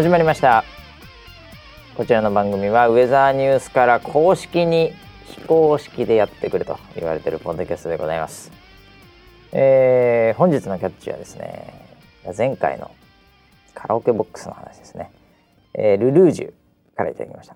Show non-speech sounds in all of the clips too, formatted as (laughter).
始まりました。こちらの番組はウェザーニュースから公式に非公式でやってくれと言われているポッドキャストでございます、えー本日のキャッチはですね前回のカラオケボックスの話ですね、えールルージュからいただきました。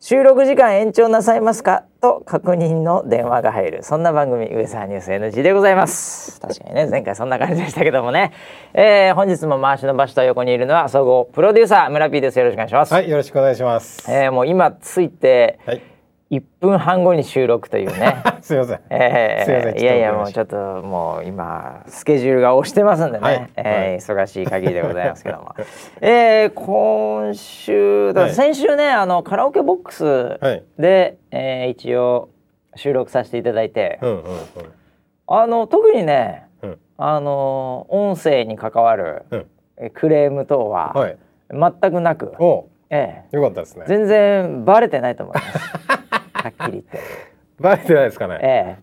収録時間延長なさいますか？と確認の電話が入る。そんな番組ウェザーニュース NG でございます。確かにね前回そんな感じでしたけどもね、えー本日も回しの場所と横にいるのは総合プロデューサー村 P です。よろしくお願いします、はい、よろしくお願いします。えーもう今ついてはい、1分半後に収録というね。(laughs) すみません。えーすいません。いやいやもうちょっともう今スケジュールが押してますんでね、はい。えーはい。忙しい限りでございますけども。(laughs) えー今週だはい。先週ねあのカラオケボックスはい。で、えー一応収録させていただいて、うんうんあの特にねうん。うん。あの音声に関わるうん。えクレーム等ははい。全くなく、お、ええ。よかったですね。全然バレてないと思います (laughs) はっきり言って。バレてないですかね？え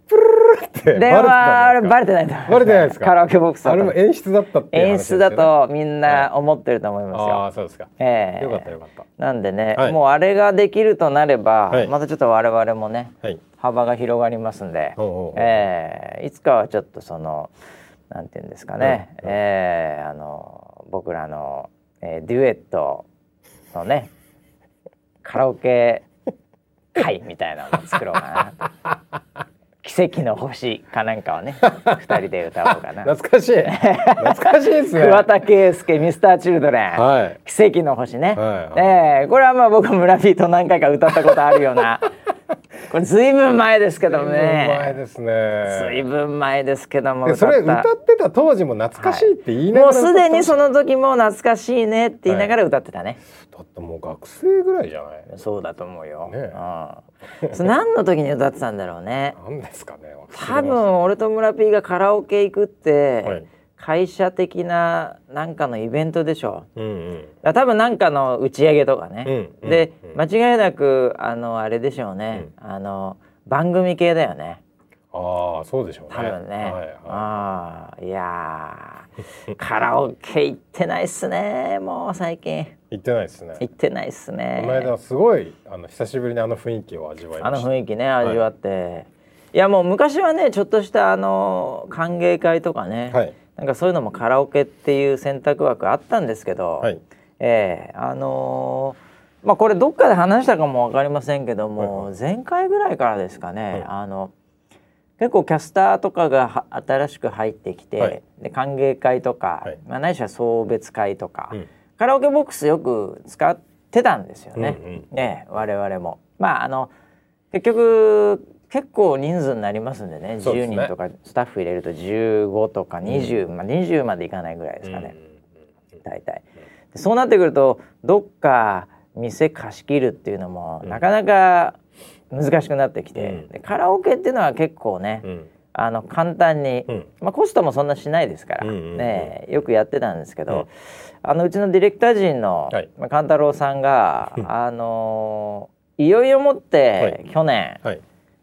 って。え、電話あれバレレてないとバレてないですか？カラオケボックスあれも演出だったって演出だとみんな思ってると思いますよ。ああ、そうですか。ええ。よかったよかった。なんでね、はい。もうあれができるとなれば、はい。またちょっと我々もねはい。幅が広がりますんで、ええ。いつかはちょっとそのなんていうんですかね、ええあの僕らの、えーデュエットのねカラオケ会みたいなのを作ろうかなと。奇跡の星かなんかをね (laughs) 二人で歌おうかな。懐かしい。懐かしいですね。桑田佳祐ミスターチルドレン、はい。奇跡の星ね、はいはいええこれはまあ僕村ピーと何回か歌ったことあるようなこれずいぶん前ですけどもだいぶ前ねですずいね。ぶん前ですけどもでそれ歌ってた当時も懐かしいって言いながらもうすでにそのの時も懐かしいねって言いながら歌ってたね、だってもう学生ぐらいじゃない？そうだと思うよ、ねうん、何の時に歌ってたんだろうね。なんですかね。多分俺と村ピーがカラオケ行くって、はい会社的ななんかのイベントでしょ。うんうん。だから多分なんかの打ち上げとかね、うんうんで、うん。間違いなくあのあれでしょうね、あの番組系だよね。ああ、そうでしょうね。多分ね、はいはい。ああいやー。(laughs) カラオケ行ってないっすねもう最近。行ってないですね。行ってないっすね。この間すごいあの久しぶりにあの雰囲気を味わいあのました。雰囲気ね味わって、い、やもう昔はねちょっとしたあの歓迎会とかね、はいなんかそういうのもカラオケっていう選択枠あったんですけど、はい。ええあのーまあこれどっかで話したかもわかりませんけども、はい前回ぐらいからですかね、はい。あの結構キャスターとかがは新しく入ってきて、はい。で歓迎会とか、はい。まあ、ないしは送別会とか、うん。カラオケボックスよく使ってたんですよね、うんうん。ね我々も。まああの結局結構人数になりますんでね。10そうですね。人とかスタッフ入れると15とか20、まあ、20までいかないぐらいですかね。大体。でそうなってくるとどっか店貸し切るっていうのも、うん。なかなか難しくなってきて、うん。でカラオケっていうのは結構ね、うん。うんあの簡単に、うん。まあ、コストもそんなしないですから、ねよくやってたんですけど、うん。あのうちのディレクター陣の、はい。まあ、勘太郎さんが、(laughs) あのーいよいよもって、はい。去年、はい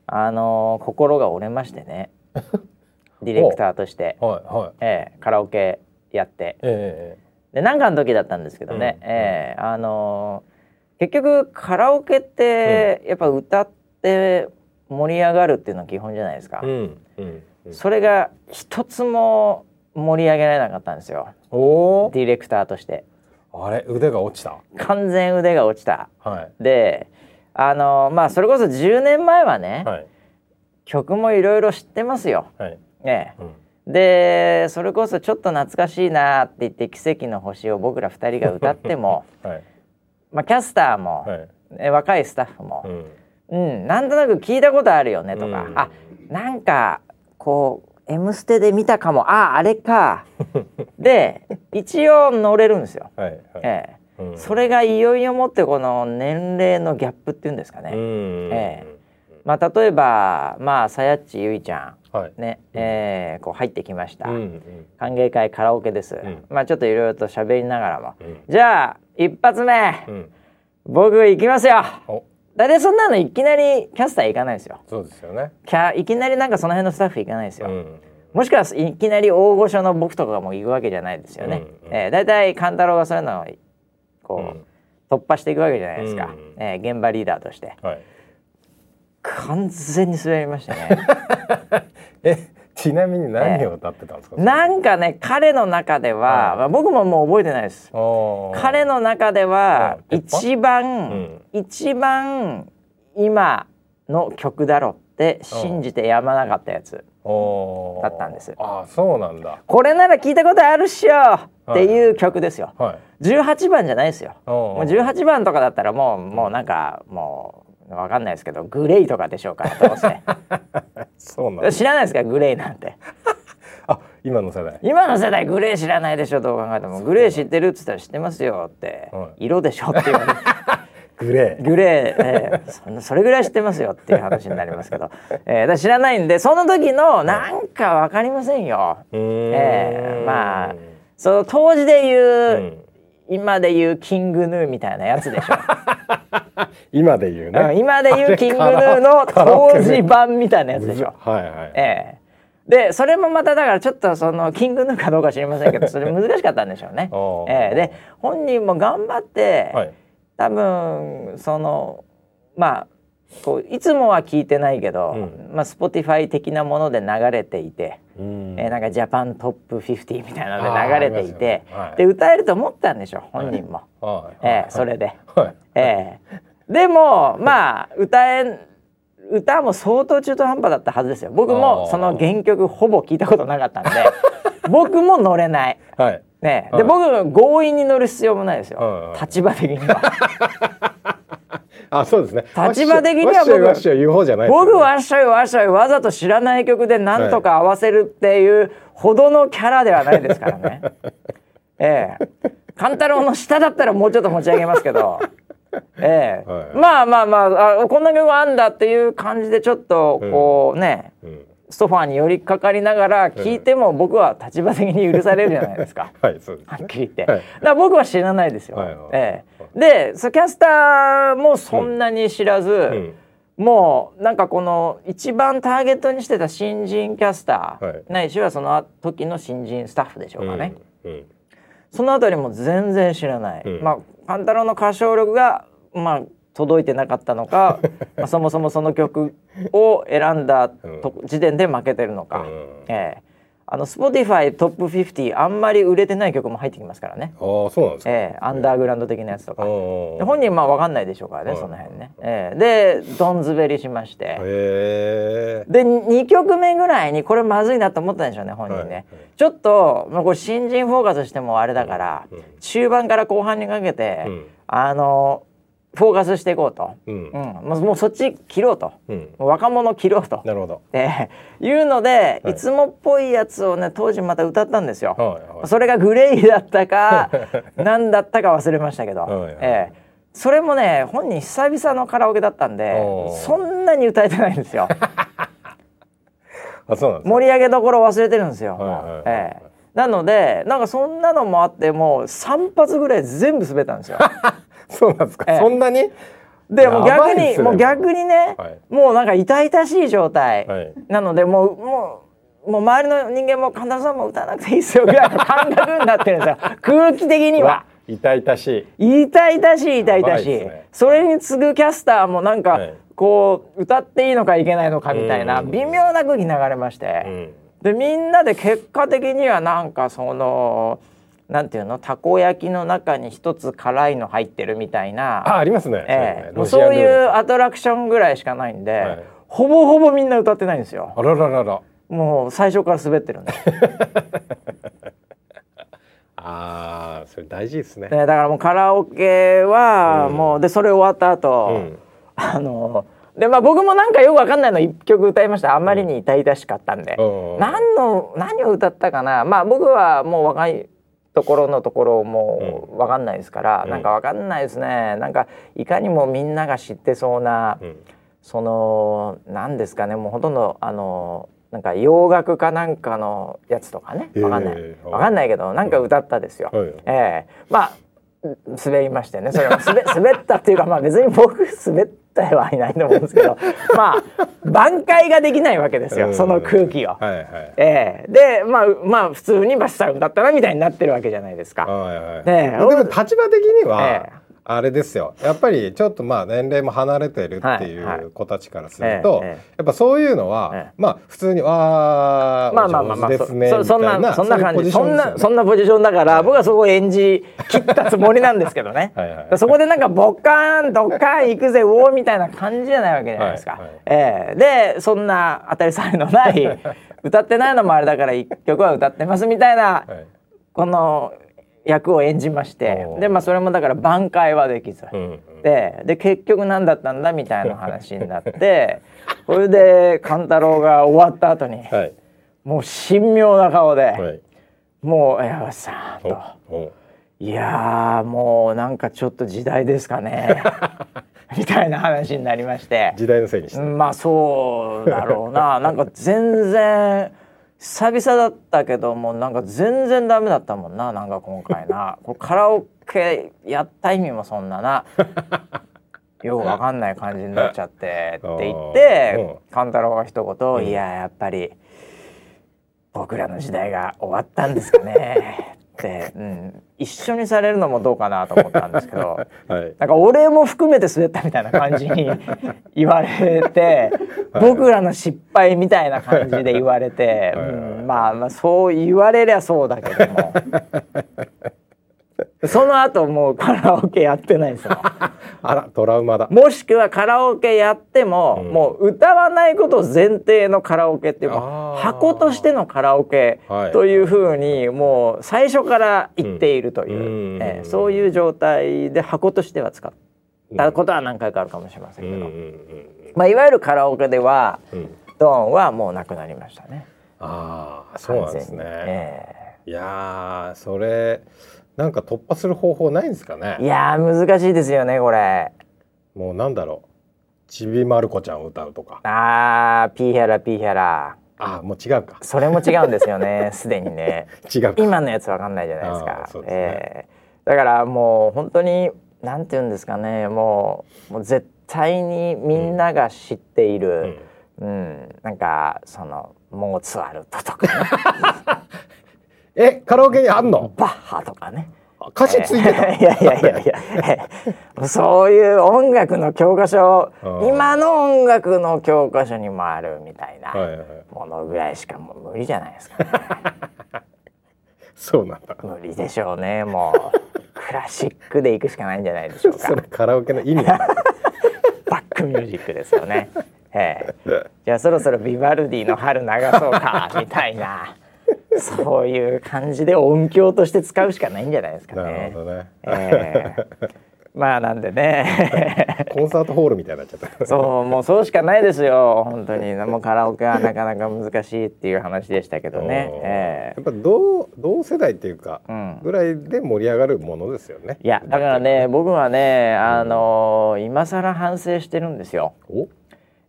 あのー心が折れましてね。(laughs) ディレクターとして、はいはい。ええカラオケやって。えで何かの時だったんですけどね、うんええあのー結局カラオケってやっぱ歌って盛り上がるっていうのは基本じゃないですか、えうんうんうん。それが一つも盛り上げられなかったんですよ。ディレクターとして。あれ腕が落ちた？完全腕が落ちた。はい。であのーまあそれこそ10年前はね、はい。曲もいろいろ知ってますよ、はい。ねうん。でそれこそちょっと懐かしいなって言って「奇跡の星」を僕ら2人が歌っても (laughs) はい。まあキャスターも、はい。え若いスタッフもう、ん。うんなんとなく聞いたことあるよねとか、うん。あなんかこう「M ステ」で見たかもああれか。(laughs) で一応乗れるんですよ。はいはい。ええうん。それがいよいよもってこの年齢のギャップっていうんですかね。うん。えまあ例えばまあさやっちゆいちゃはい。ん。ね、えーこう入ってきました。うんうん。歓迎会カラオケです。ん。まあちょっといろいろと喋りながらも、うん。じゃあ一発目、うん。僕行きますよ。お。大体そんなのいきなりキャスター行かないですよ。そうですよね。キャいきなりなんかその辺のスタッフ行かないですよ。うん。もしくはいきなり大御所の僕とかも行くわけじゃないですよね。うんうん。えー、大体勘太郎がそういうのこう、うん。突破していくわけじゃないですか、うん。えー現場リーダーとして。はい。完全に滑りましたね。(laughs) えちなみに何を歌ってたんですか、なんかね彼の中では、はい。まあ僕ももう覚えてないです。彼の中では一番、うん。一番今の曲だろって信じてやまなかったやつだったんです。あーそうなんだ。これなら聞いたことあるっしょ。っていう曲ですよ、はい。18番じゃないですよ。おもう18番とかだったらもうもうなんかもうわかんないですけどグレイとかでしょうからどうせ。(laughs) そうなんだ。知らないですか？グレイなんて。(laughs) あ今の世代。今の世代グレー知らないでしょどう考えても。グレー知ってるっつったら知ってますよって、はい。色でしょっていう (laughs) グレー。グレー、えーそそれぐらい知ってますよっていう話になりますけど、えー知らないんでその時のなんかわかりませんよ、うーん。えーまあその当時で言う、うん。今で言うキングヌーみたいなやつでしょ、(laughs) 今で言ううんね今で言うキングヌーの当時版みたいなやつでしょ、はいはい。ええ。でそれもまただからちょっとそのキングヌーかどうか知りませんけどそれ難しかったんでしょうね。(laughs) ええ。で本人も頑張って、はい多分そのまあこういつもは聞いてないけど、うん。まあ Spotify 的なもので流れていて、うん。えーなんかジャパントップ50みたいなので流れていて、はい。で歌えると思ったんでしょ本人も。はい。ええそれで。はい。ええでもまあ歌え歌も相当中途半端だったはずですよ。僕あもー。その原曲ほぼ聞いたことなかったんで (laughs) 僕も乗れない。はいね、はい。で僕強引に乗る必要もないですよ、はいはい立場的には。(laughs) あそうですね。立場的には僕わっしょいわっしょい言う方じゃない僕わっしょいわっしょいわざと知らない曲でなんとか合わせるっていうほどのキャラではないですからね。(laughs) ええ。勘太郎の下だったらもうちょっと持ち上げますけど。ええ。はい。まあまあまああこんな曲あんだっていう感じでちょっとこうね、うんソファーに寄りかかりながら聞いても僕は立場的に許されるじゃないですか。(laughs) はいそうですはっねきり言って、はい。だから僕は知らないですよ。はいはい。ええ。でそキャスターもそんなに知らず、ん。もうなんかこの一番ターゲットにしてた新人キャスター、はい。ないしはその時の新人スタッフでしょうかね、うんうん。そのあたりも全然知らない、うん。まあ勘太郎の歌唱力がまあ届いてなかったのか (laughs) まあそもそもその曲を選んだと、時点で負けてるのか、うん。ええ。あの Spotify トップ50あんまり売れてない曲も入ってきますからね、ああそうなんですか。ええ。アンダーグラウンド的なやつとか。本人まあ分かんないでしょうからね、はいその辺ね。ええ。でどん滑りしまして、で2曲目ぐらいにこれまずいなと思ったんでしょうね本人ね、はいはい。ちょっと、まあ、これ新人フォーカスしてもあれだから、うん。中盤から後半にかけて、うん。あのフォーカスしていこうと、うん。うん。もうそっち切ろうと、うん。若者切ろうと。なるほど。ええいうので、はい。い、つもっぽいやつをね当時また歌ったんですよ。はいはいそれがグレイだったか (laughs) 何だったか忘れましたけど、はいはいええ。それもね本人久々のカラオケだったんでそんなに歌えてないんですよ。(laughs) あそうなんですか？盛り上げどころ忘れてるんですよ、はいはいはいええ。なのでなんかそんなのもあってもう3発ぐらい全部滑ったんですよ (laughs) (laughs) そうなんですか？ええ。そんなに？でも逆に、ねもう逆にね、はい。もうなんか痛々しい状態、はい。なのでもうもうもう周りの人間も神田さんも歌わなくていいっすよぐらいの感覚になってるんですよ。(laughs) 空気的には。痛々しい。痛々しい痛々しい、ね。それに次ぐキャスターもなんか、はい。こう歌っていいのかいけないのかみたいなうん。微妙な空気流れまして、うん。でみんなで結果的にはなんかそのなんていうの？たこ焼きの中に一つ辛いの入ってるみたいな。あありますね。ええ。もうロシアンそういうアトラクションぐらいしかないんで、はい。ほぼほぼみんな歌ってないんですよ。トあらららら。もう最初から滑ってるんで、(laughs) ああそれ大事ですね。ねだからもうカラオケはうん。もう、でそれ終わった後、うん。あのでまあ僕もなんかよくわかんないの一曲歌いました。あんまりに痛々しかったんで、うん。何の何を歌ったかな。まあ僕はもう若いところのところもうわかんないですから、うん。なんかわかんないですね。なんかいかにもみんなが知ってそうな、うん。その何ですかね。もうほとんどあのなんか洋楽かなんかのやつとかね。わかんない、えーわかんないけどなんか歌ったですよ。はい。ええ。まあ滑りましてね。それも滑 (laughs) 滑ったっていうかまあ別に僕滑っってはいないと思うんですけど (laughs) まあ挽回ができないわけですよ、うん。その空気を。はいはい。ええ。でまあまあ普通にバスさんだったなみたいになってるわけじゃないですか。はいはい。でも立場的には、ええあれですよ。やっぱりちょっとまあ年齢も離れてるってはいう子たちからすると、やっぱそういうのは、ええ。まあ普通に「わあまあまあまあまあ、お上手ですね」そそんなそんな感じ。そんなそんななポジションだから僕はそこを演じ切ったつもりなんですけどね。(laughs) そこでなんかボッカーンドッカーン行くぜおおみたいな感じじゃないわけじゃないですか、はええ。でそんな当たり障りのない (laughs) 歌ってないのもあれだから一曲は歌ってますみたいなはい。この役を演じましてでまあそれもだから挽回はできず。うんうん。でで結局何だったんだみたいな話になって (laughs) それで勘太郎が終わった後にはい。もう神妙な顔で、はい。もう矢橋さんと。おお「いやーもうなんかちょっと時代ですかね」(laughs) みたいな話になりまして。時代のせいにして、うんまあそうだろうな。なんか全然久々だったけどもなんか全然ダメだったもんななんか今回な。(laughs) これカラオケやった意味もそんなな。(laughs) よくわかんない感じになっちゃってって言って勘太郎が一言「いややっぱり僕らの時代が終わったんですかね」うん、一緒にされるのもどうかなと思ったんですけど。(laughs) はい。なんか俺も含めて滑ったみたいな感じに (laughs) 言われて僕らの失敗みたいな感じで言われて、はい。はい。うんまあまあそう言われりゃそうだけども (laughs) その後もうカラオケやってないですよ。(laughs) あらトラウマだ。もしくはカラオケやっても、うん。もう歌わないことを前提のカラオケっていう箱としてのカラオケはい。というふうにもう最初から言っているという、うん。えーそういう状態で箱としては使ったことは何回かあるかもしれませんけど、うんまあ、いわゆるカラオケではドーンはもうなくなりましたね。ああそうなんですね、えいやーそれなんか突破する方法ないんですかね？えいやー難しいですよねこれ。もうなんだろう。ちびまる子ちゃんを歌うとか。あーピーヒャラピーヒャラ。あーもう違うか。それも違うんですよね (laughs) すでにね。違うか。今のやつわかんないじゃないですあかーそね。ええだからもう本当になんて言うんですかね。もうもう絶対にみんなが知っている、うん。なんかそのモーツァルトとか、ね、(laughs) えカラオケにあんの？バッハとかね。歌詞ついてた、いやいやいやいや。え (laughs) そういう音楽の教科書うん。今の音楽の教科書にもあるみたいなものぐらいしかもう無理じゃないですか、ね。(laughs) そうなんだ。無理でしょうね。もうクラシックで行くしかないんじゃないでしょうか。(laughs) それカラオケの意味バックミュージックですよね。ええ、じゃあそろそろビバルディの春流そうかみたいな (laughs) そういう感じで音響として使うしかないんじゃないですかなねる。ほどね、ええ。(laughs) まあなんでね。(laughs) コンサートホールみたいになっちゃった。そうもうそうしかないですよ。本当に。もうカラオケはなかなか難しいっていう話でしたけどね。えやっぱ同同世代っていうか、うん。ぐらいで盛り上がるものですよね。えいやだからね僕はねあの今更反省してるんですよ。お。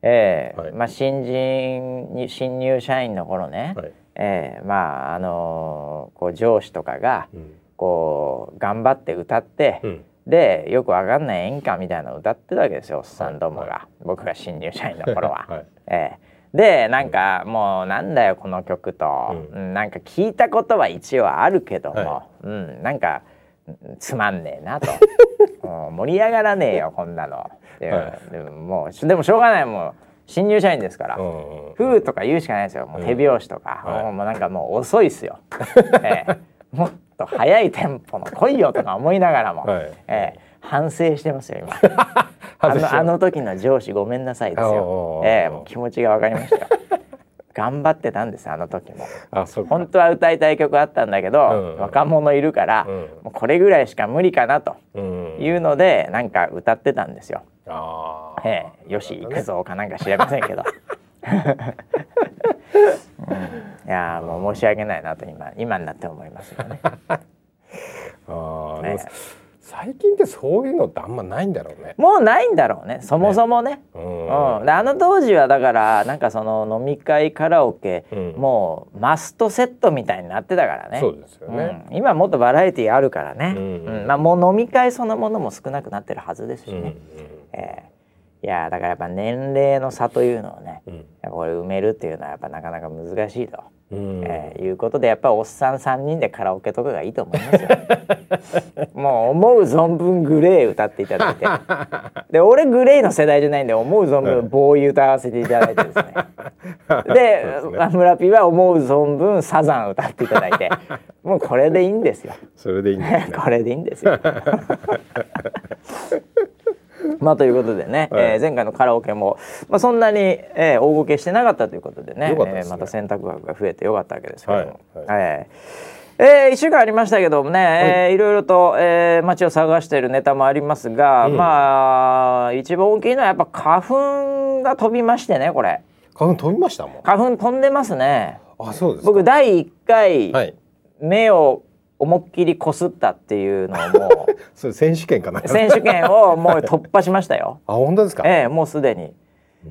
ええ。はい。まあ新人に新入社員の頃ね、はいええまああのこう上司とかがうん。こう頑張って歌って、うん。でよくわかんない演歌みたいなの歌ってたわけですよおっさんどもが、は僕が新入社員の頃は。(laughs) はい。ええでなんかもうなんだよこの曲と、ううんなんか聞いたことは一応あるけども、はうん、なんかうんつまんねえなと。(laughs) うん盛り上がらねえよこんなの。ではでももうでもしょうがない。もう新入社員ですから。うんふうとか言うしかないですよ。もう手拍子とか、はいもうなんかもう遅いっすよ。(laughs) ええもっと早いテンポの来いよとか思いながらも、はいええ反省してますよ今。(laughs) あのあの時の上司ごめんなさいですよう。ええもう気持ちがわかりましたよ。(laughs) 頑張ってたんですあの時も。本当は歌いたい曲あったんだけど、うん若者いるから、うんもうこれぐらいしか無理かなとうんいうのでなんか歌ってたんですよ。あー。ええ、よし行くぞかなんか知りませんけど、うん。いやーもう申し訳ないなと今今になって思いますよね。(laughs) あね。最近ってそういうのってあんまないんだろうね。もうないんだろうね。そもそもね。うん。うん、であの当時はだからなんかその飲み会カラオケ、うん。もうマストセットみたいになってたからね。そうですよね。うん。今もっとバラエティーあるからね、うん。うん。まあ、もう飲み会そのものも少なくなってるはずですしね、うんうんえーいやだからやっぱ年齢の差というのをね、うん。これ埋めるっていうのはやっぱなかなか難しいと、うん。えーいうことでやっぱおっさん3人でカラオケとかがいいと思いますよ。(laughs) もう思う存分グレー歌っていただいて。で俺グレーの世代じゃないんで思う存分ボーイ歌わせていただいてですね。(laughs) で村ピーは思う存分サザン歌っていただいて。(laughs) もうこれでいいんですよ。それでいいんですね。これでいいんですよ。(laughs) まあということでね、はい。えー前回のカラオケも、まあ、そんなに、えー大ごけしてなかったということでねよかったですね。えーまた選択枠が増えてよかったわけですけども、はいえーえー、1週間ありましたけどもね、えーいろいろと、えー街を探しているネタもありますが、うん。まあ一番大きいのはやっぱ花粉が飛びましてねこれ。花粉飛びましたもん。花粉飛んでますね。あそうですか。僕第1回、はい。目を思いっきりこすったっていうのをもう (laughs) それ選手権かな？選手権をもう突破しましたよ。(laughs) あ本当ですか？ええもうすでに。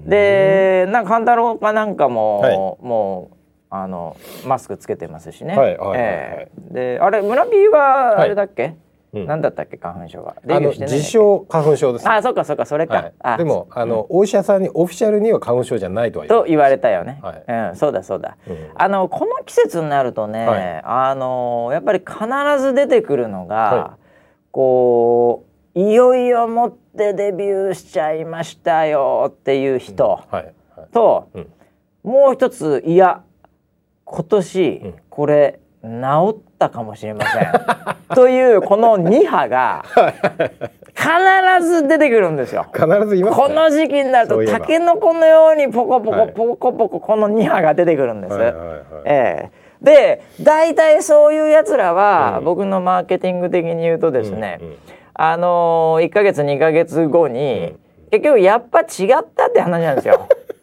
でなんか勘太郎かなんかも、はい。もうあのマスクつけてますしね。はいはいはいはい。ええ。であれ村 P はあれだっけ、うんなんだったっけ花粉症がデビューしてないんだっけ？自称花粉症です。あそっかそっかそれか。でもあのお医者さんにオフィシャルには花粉症じゃないとは言と言われたよね。はい。うんそうだそうだ。うん。あのこの季節になるとね、はい。あのやっぱり必ず出てくるのが、はこういよいよもってデビューしちゃいましたよっていう人はいはい。と、うん。もう一ついや今年、うん。これ治ったかもしれません。(laughs) というこの2波が必ず出てくるんですよ。必ず言いますこの時期になるとそういえば。タケノコのようにポコポはい。コポコポコこの2波が出てくるんです。はいはいはいええ。で大体そういうやつらは、うん。僕のマーケティング的に言うとですね、うんうん。あのー、1ヶ月2ヶ月後に、結局やっぱ違ったって話なんですよ。(laughs)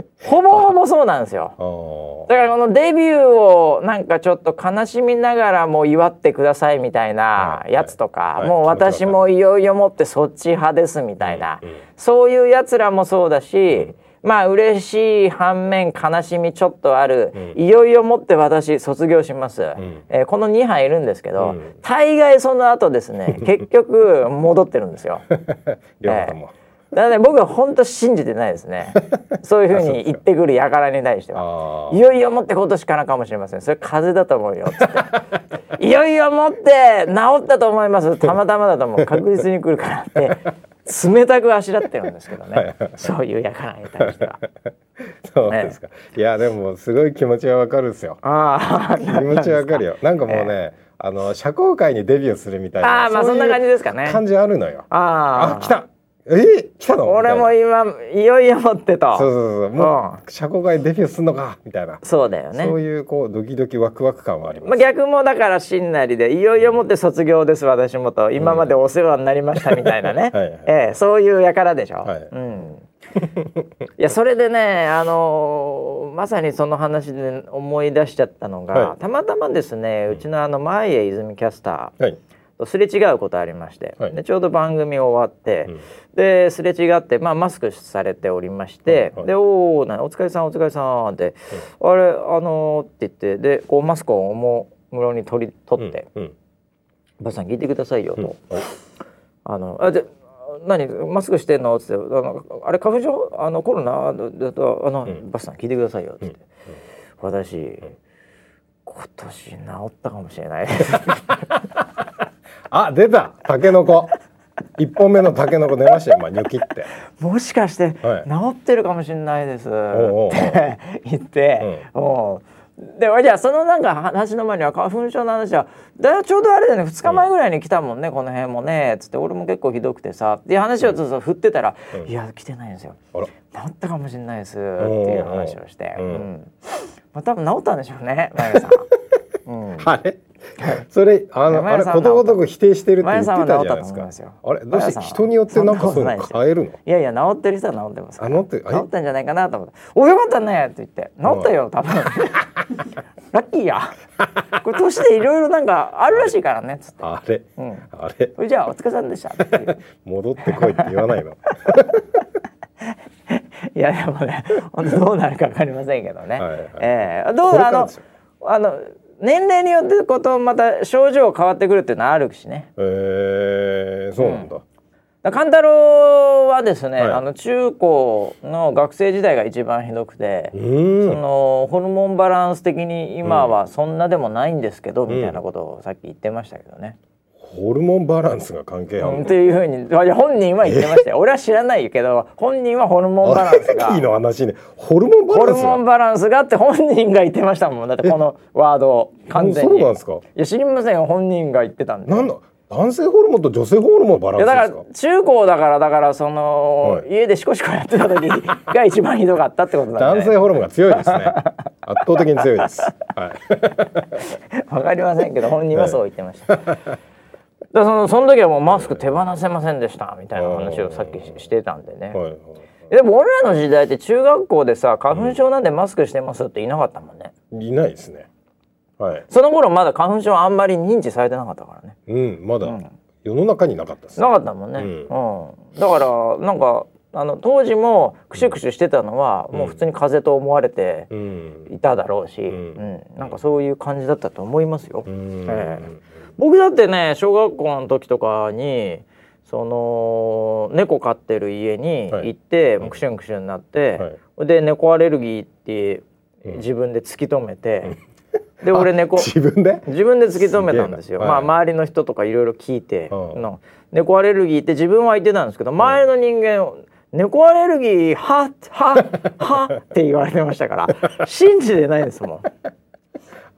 (laughs) ほぼほぼそうなんですよ。だからこのデビューをなんかちょっと悲しみながらも祝ってくださいみたいなはい。やつとか、はい。もう私もいよいよもってそっち派ですみたいな、そういうやつらもそうだし、まあ嬉しい反面悲しみちょっとある、うん。いよいよもって私卒業します、ん。えーこの2班いるんですけど、うん。大概その後ですね結局戻ってるんですよ。(laughs) 両方ともだね僕は本当信じてないですね。(laughs) そういうふうに言ってくる輩に対しては。あいよいよもって今年からかもしれません。それ風邪だと思うよ。っつって。(laughs) いよいよもって治ったと思います。たまたまだと思う。確実に来るからって。冷たくあしらってるんですけどね。そういう輩に対しては。あ (laughs) そうですか。いやでもすごい気持ちはわかるんですよ。ああ気持ちわかるよ。なんかもうねあの社交界にデビューするみたいな。あーまあそんな感じですかね。感じあるのよ。ああ来たえー来たの？俺も今いよいよもってとそうそうそう。もう社交界デビューすんのか？みたいな。そうだよね。そういうこうドキドキワクワク感はあります。まあ、逆もだからしんなりでいよいよもって卒業です私もと。今までお世話になりましたみたいなね、(laughs) はいはい。ええそういう輩でしょ。はい。うん、いやそれでね、あのーまさにその話で思い出しちゃったのが、はい。たまたまですねうちのあの前江泉キャスター。はい。とすれ違うことありまして、はい。でちょうど番組終わって、うん。ですれ違って、まあ、マスクされておりまして「はいはいでおーなお疲れさんお疲れさん」って「あれあのー」って言ってでこうマスクをおもむろに取り取ってうん「ば、あさん聞いてくださいよ」と。うん。あのあで何マスクしてんの?」っつってあの「あれ花粉症？あのコロナ？だとあの、んバスさん聞いてくださいよ」っつって、うん。私、今年治ったかもしれない (laughs) あ出た。タケノコ。一本目のタケノコ出ましたよ。今ニョキって。もしかして、はい。治ってるかもしれないです」おうおう。おうって言って、もう。でじゃあそのなんか話の前には花粉症の話はだちょうどあれだよね。2日前ぐらいに来たもんね、この辺もね。つって俺も結構ひどくてさ。っていう話をずっと振ってたら「うん。いや来てないんですよ。治ったかもしれないです」っていう話をして、うん。うん。まあ、多分治ったんでしょうね前田さん。(laughs) うん。あれ？それあのあれことごとく否定してるって言ってたじゃないですか。よ。あれどうして人によってなんかそういうの変えるの？いやいや治ってる人は治ってます治ってえ治ったんじゃないかなと思って「およかったね」って言って「治ったよ多分。ラッキーや。これ年でいろいろなんかあるらしいからね」あれ「うん。あれ？それじゃあお疲れさんでした」っ (laughs) 戻ってこいって言わないの？(laughs) いやでもね本当どうなるかわかりませんけどね、はええ。どうあのあの年齢によってことまた症状変わってくるっていうのはあるしね。えー、そうなんだ、だだ勘太郎はですね、はい。あの中高の学生時代が一番ひどくて、うそんのホルモンバランス的に今はそんなでもないんですけど、みたいなことをさっき言ってましたけどね。ホルモンバランスが関係あるうん、っていうふうに本人は言ってましたよ。俺は知らないけど本人はホルモンバランスが。いいの話ね。ホルモンバホルランスが？モンバランスがって本人が言ってましたもん。だってこのワードを完全に。そうなんですか？いや知りませんよ。本人が言ってたんで。なんだ？男性ホルモンと女性ホルモンバランスですか？から中高だからだからその、はい。家でシコシコやってた時が一番ひどかったってことなん男で、性ホルモンが強いですね。(laughs) 圧倒的に強いです。はい。わかりませんけど本人はそう言ってました。だからそのその時はもうマスク手放せませんでしたみたいな話をさっきししてたんでね。はいはい。でも俺らの時代って中学校でさ花粉症なんでマスクしてますっていなかったもんね。いないですね。はい。その頃まだ花粉症あんまり認知されてなかったからね。うんまだ。ん。世の中になかったですなかったもんね。ううん。ん。だからなんかあの当時もクシュクシュしてたのは、もう普通に風邪と思われてうん。いただろうし、ん。うん。なんかそういう感じだったと思いますよ。うん。え僕だってね小学校の時とかにその猫飼ってる家にはい。行って、もうクシュンクシュンになって、はい。で猫アレルギーって自分で突き止めて、で俺猫自分で？自分で突き止めたんですよ。まあすはい。周りの人とかいろいろ聞いて、うん。の猫アレルギーって自分は言ってたんですけど、周りの人間猫アレルギーはははって言われてましたから (laughs) 信じてないですもん。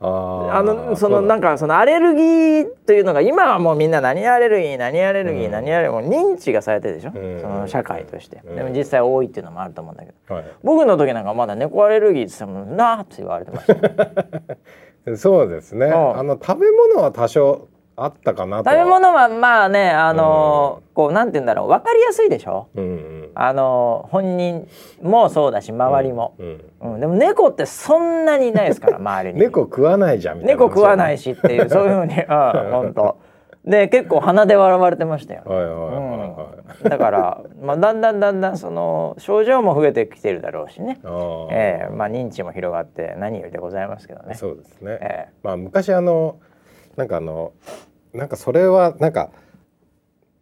ああのそのなんかかそのアレルギーというのが今はもうみんな何アレルギー何アレルギー、うん。何アレルギーもう認知がされてるでしょ、うん。その社会として、うん。でも実際多いっていうのもあると思うんだけど。はい。僕の時なんかまだ猫アレルギーって言ってもなーって言われてました。(laughs) そうですね。ん。あの食べ物は多少あったかな。食べ物はまあねあのーこうなんて言うんだろう分かりやすいでしょ？うんうん。あのー本人もそうだし周りも、うん。うんでも猫ってそんなにいないですから (laughs) 周りに猫食わないじゃんみたいな。猫食わないし。しっていうそういうふうにう (laughs) ん本当で結構鼻で笑われてましたよ、はいはいはいはい。うん、だから、まあ、だんだんだんだんその症状も増えてきてるだろうしね、あーええまあ、認知も広がって何よりでございますけどね。そうですね。ええまあ昔あのなんかあのなんかそれはなんか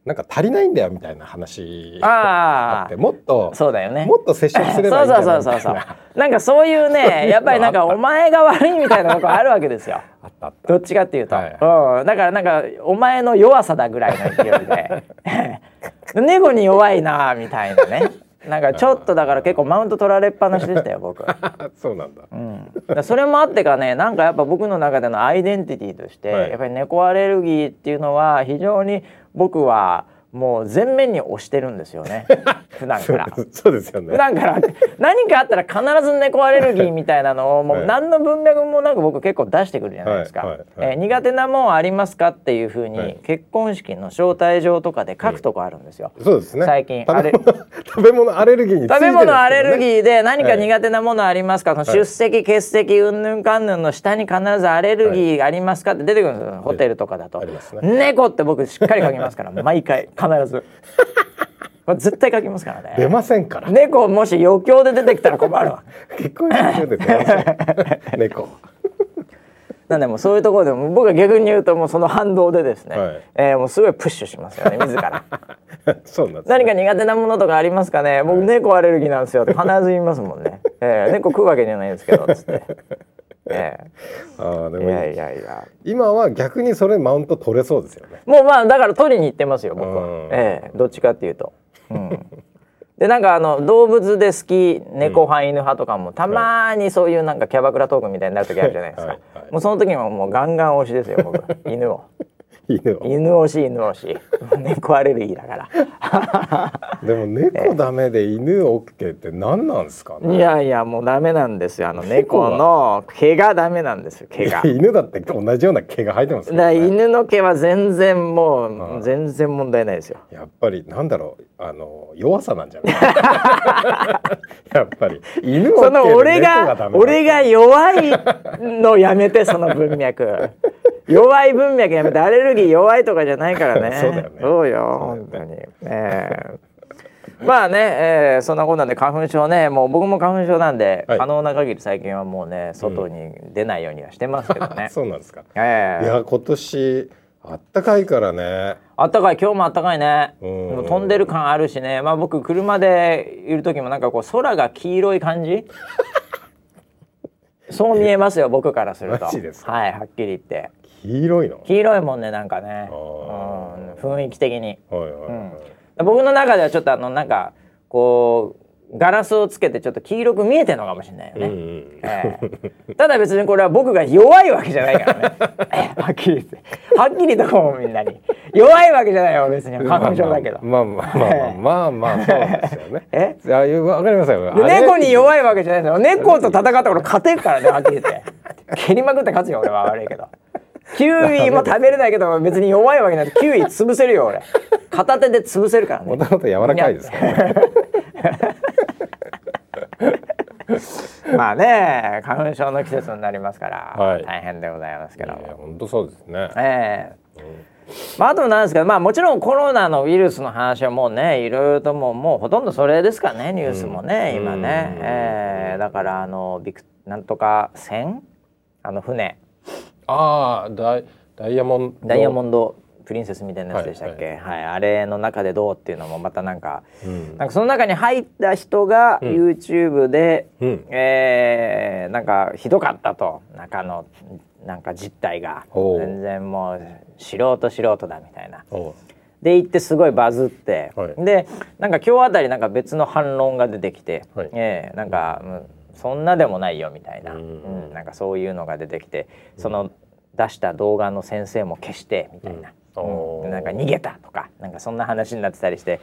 なんか足りないんだよみたいな話ああってもっとあそうだよね。もっと接触すればいいんじゃないそうそうそうそうそう。みたいななんかそういうね (laughs) やっぱりなんかお前が悪いみたいなとこあるわけですよ。あったあった。どっちかっていうと、はいうん、だからなんかお前の弱さだぐらいの勢いで。(laughs) (laughs) 猫に弱いなみたいなねなんかちょっとだから結構マウント取られっぱなしでしたよ僕。(laughs) そうなんだ。うん、だそれもあってかねなんかやっぱ僕の中でのアイデンティティとして、はいやっぱり猫アレルギーっていうのは非常に僕はもう全面に押してるんですよね。(laughs) 普段から。そうですよね。普段から。何かあったら必ず猫アレルギーみたいなのをもうはい。何の文脈もなく僕結構出してくるじゃないですか。はいはいはい。えー苦手なもんありますかっていうふうに、はい。結婚式の招待状とかで書くとこあるんですよ。そうですね。最近。食べ物 (laughs) 食べ物アレルギーについて食べ物アレルギー。ーで何か苦手なものありますか、その出席欠席うんぬんかんぬんの下に必ずアレルギーありますかって出てくるんですよ、ホテルとかだと。ね。猫って僕しっかり書きますから毎回。必 (laughs) ず。こ (laughs) れ絶対書きますから出ねませんから。猫もし余興で出てきたら困るわ。結婚式で出ません。(laughs) 猫。なんでもうそういうところでも僕は逆に言うともうその反動でですね、はい。えーもうすごいプッシュしますよね自ら。(laughs) そうなんです、何か苦手なものとかありますかね？僕猫アレルギーなんですよって必ず言いますもんね、えー猫食うわけじゃないですけどつって、え (laughs) あーでーいもやいやいや。今は逆にそれマウント取れそうですよね。もうまあだから取りに行ってますよ僕は。うん、ええどっちかっていうと。うん。でなんかあの動物で好き猫派、犬派とかもたまにそういうなんかキャバクラトークみたいになる時あるじゃないですか、はいはいもうその時ももうガンガン推しですよ僕犬を犬を犬推し犬推し (laughs) 猫アレルギーだから (laughs) でも猫ダメで犬オッケーって何なんですかね？いやいやもうダメなんですよあの猫の毛がダメなんですよ毛が。犬だって同じような毛が生えてますだからね。犬の毛は全然もうんう全然問題ないですよ。やっぱりなんだろうあの弱さなんじゃない？(laughs) やっぱり犬オッケーそので俺が俺が弱いのやめてその文脈弱い文脈やめてアレルギー弱いとかじゃないからね。(laughs) そうだよね。そうよ本当に。ええ。まあね、えーそんなことなんで花粉症ねもう僕も花粉症なんで、はい。可能な限り最近はもうね外に出ないようにはしてますけどね、(laughs) そうなんですか。ええ。いや今年あったかいからね。あったかい。今日もあったかいね。うん。もう飛んでる感あるしね。まあ僕車でいる時もなんかこう空が黄色い感じ？(laughs) そう見えますよ僕からすると。マジですか。はいはっきり言って黄色いの？黄色いもんねなんかね、あうん、雰囲気的に。はいはいはい、僕の中ではちょっとあのなんかこうガラスをつけてちょっと黄色く見えてるのかもしれないよね、うんうん。ええ。ただ別にこれは僕が弱いわけじゃないからね。(laughs) ええはっきり言って。はっきりとこうみんなに。弱いわけじゃないよ別に。花粉症だけど、まあまあまあまあ。まあまあそうですよね。えあいうわかりますよ。猫に弱いわけじゃないんだよ。猫と戦ったら俺勝てるからねはっきり言って。蹴りまくって勝つよ俺は。悪いけどキウイも食べれないけど別に弱いわけない。キウイ潰せるよ俺。(laughs) 片手で潰せるからね。もともと柔らかいですから。ね (laughs) まあね花粉症の季節になりますから、はい。大変でございますけども。いや本当そうですね。ええ。まあ、あとなんですけど、まあ、もちろんコロナのウイルスの話はもうねいろいろともうもうほとんどそれですかねニュースもね、うん。今ね。うん、ええ。だからあのビクなんとか船あの船ああダイダイヤモンド。ダイヤモンドプリンセスみたいなやつでしたっけ、ははい。あれの中でどうっていうのもまたなんかうん。なんかその中に入った人がうん。YouTube で、うん。えーなんかひどかったと。中のなんか実態が。全然もう素人素人だみたいな。で言ってすごいバズって、はい。でなんか今日あたりなんか別の反論が出てきて、はい。ええなんか、うんそんなでもないよみたいな、ううんんなんかそういうのが出てきてその出した動画の先生も消してみたいな、うん。なんか逃げたとかなんかそんな話になってたりして。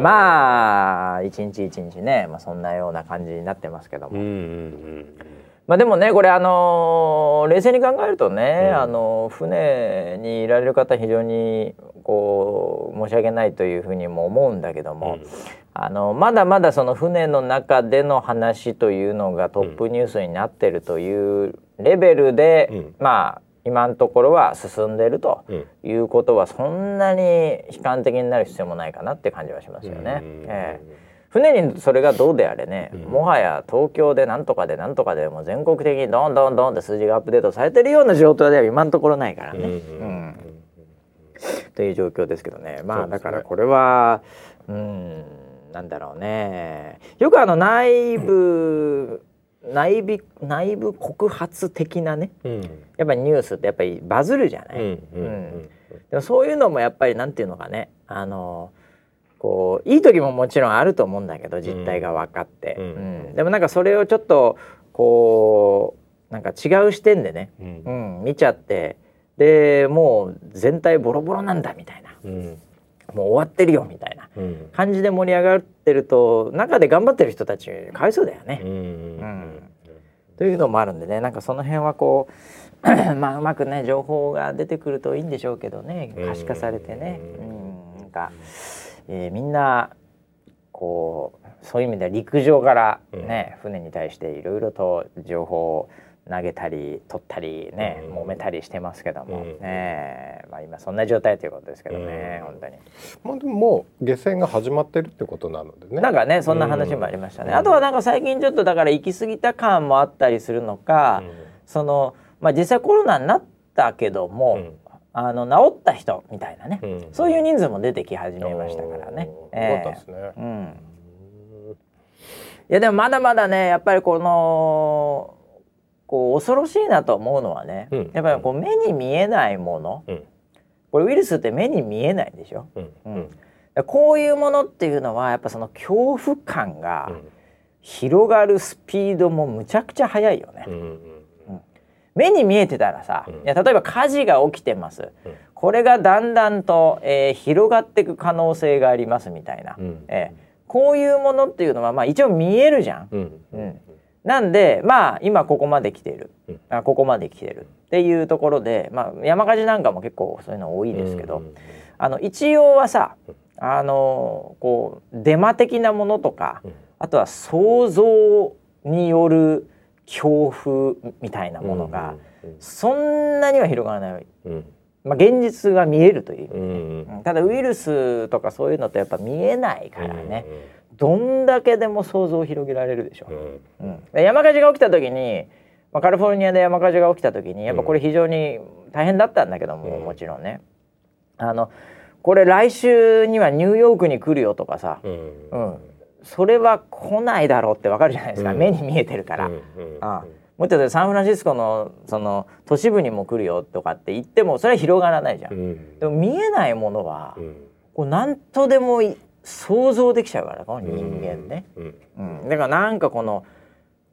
まあ一日一日ね、まあ、そんなような感じになってますけども、うんうんうんまあでもねこれあのー冷静に考えるとね、うん。あの船にいられる方非常にこう申し訳ないというふうにも思うんだけども、うんあのまだまだその船の中での話というのがトップニュースになってるというレベルで、うん。まあ今のところは進んでるとうん。いうことはそんなに悲観的になる必要もないかなって感じはしますよね。うん。ええ。船にそれがどうであれね、うん。もはや東京でなんとかでなんとかでもう全国的にどんどんどんって数字がアップデートされてるような状態では今のところないからね。うん。うん。うん。という状況ですけどね。まあ、だからこれはうんなんだろうね。よくあの内部内部内部告発的なね。うん。やっぱりニュースってやっぱりバズるじゃない、うんでもそういうのもやっぱりなんていうのかね。あのこういい時ももちろんあると思うんだけど実態が分かって、うん。うん。でもなんかそれをちょっとこうなんか違う視点でね、うん。うん、見ちゃって。でもう全体ボロボロなんだみたいな。うんもう終わってるよみたいなうん。感じで盛り上がってると中で頑張ってる人たちかわいそうだよね。うんうんというのもあるんでねなんかその辺はこう (clears throat) まあうまくね情報が出てくるといいんでしょうけどね可視化されてね、ううん。ん、なんか、えーみんなこうそういう意味では陸上からね、船に対していろいろと情報を投げたり取ったりね、うん。揉めたりしてますけども、うん。ねまあ、今そんな状態ということですけどね、うん。本当に。まあでももう下船が始まってるってことなのでね。なんかねそんな話もありましたね、うん。あとはなんか最近ちょっとだから行き過ぎた感もあったりするのか、そのまあ実際コロナになったけども、うん。あの治った人みたいなね、うん。そういう人数も出てき始めましたからね。おー。ですね。うん、いやでもまだまだねやっぱりこのこう恐ろしいなと思うのはね、うん。やっぱりこう目に見えないもの、うん。これウイルスって目に見えないでしょ？うん。うん。こういうものっていうのはやっぱその恐怖感がうん。広がるスピードもむちゃくちゃ速いよね。うんうん目に見えてたらさ、うん。いや例えば火事が起きてます、うん。これがだんだんと、えー広がっていく可能性がありますみたいな、うん。えーこういうものっていうのはまあ一応見えるじゃん。うん。うんなんでまあ今ここまで来てる、うん。あここまで来てる。っていうところで、まあ、山火事なんかも結構そういうの多いですけど、うんあの一応はさあのこうデマ的なものとか、うん。あとは想像による恐怖みたいなものが、そんなには広がらない、うん。まあ、現実が見えるという、うんうんうん。ただウイルスとかそういうのってやっぱ見えないからね、どんだけでも想像を広げられるでしょう。ん。うん。で山火事が起きた時に、まあ、カリフォルニアで山火事が起きた時にやっぱこれ非常に大変だったんだけども、うん。もちろんね。あのこれ来週にはニューヨークに来るよとかさ、うん。うん。それは来ないだろうってわかるじゃないですか、うん。目に見えてるから。うん。うん。ああもっと言うとサンフランシスコのその都市部にも来るよとかって言ってもそれは広がらないじゃん。うん。でも見えないものは、うん。こう何とでもい想像できちゃうからこの人間ね。うん。うん、だからなんかこの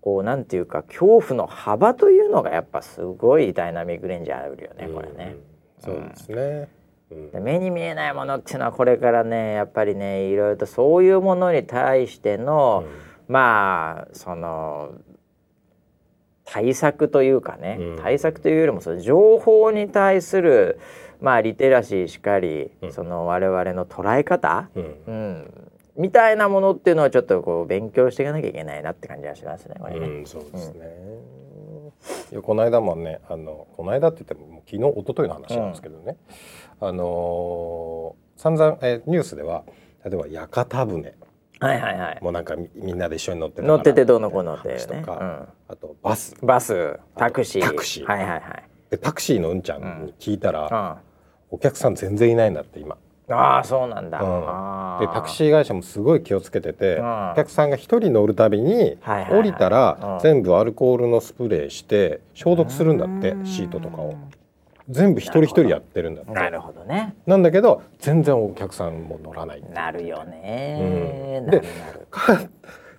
こうなんていうか恐怖の幅というのがやっぱすごいダイナミックレンジあるよねこれね。そうですね。うん。で目に見えないものっていうのはこれからねやっぱりねいろいろとそういうものに対しての、まあその対策というかね、うん。対策というよりもその情報に対するまあリテラシーしかり、うん。その我々の捉え方、うん。うん、みたいなものっていうのはちょっとこう勉強していかなきゃいけないなって感じがしますねこれね。うん、そうですね。いやこの間もねあのこの間って言っても昨日一昨日の話なんですけどね、あのー散々、えーニュースでは例えば屋形船。はいはいはい。もうなんかみみんなで一緒に乗って乗っててどうのこうのってね。話とか、うん。あとバス。バス、タクシー、タクシー。はいはいはい。でタクシーのうんちゃんに聞いたら、あお客さん全然いないんだって今。あー、そうなんだ。うん。あでタクシー会社もすごい気をつけてて、うん。お客さんが一人乗るたびに、降りたら、うん。全部アルコールのスプレーして消毒するんだってうん。シートとかを。全部一人一人やってるんだって。なるほどね。なんだけど全然お客さんも乗らない。なるよね。うん。なるなる。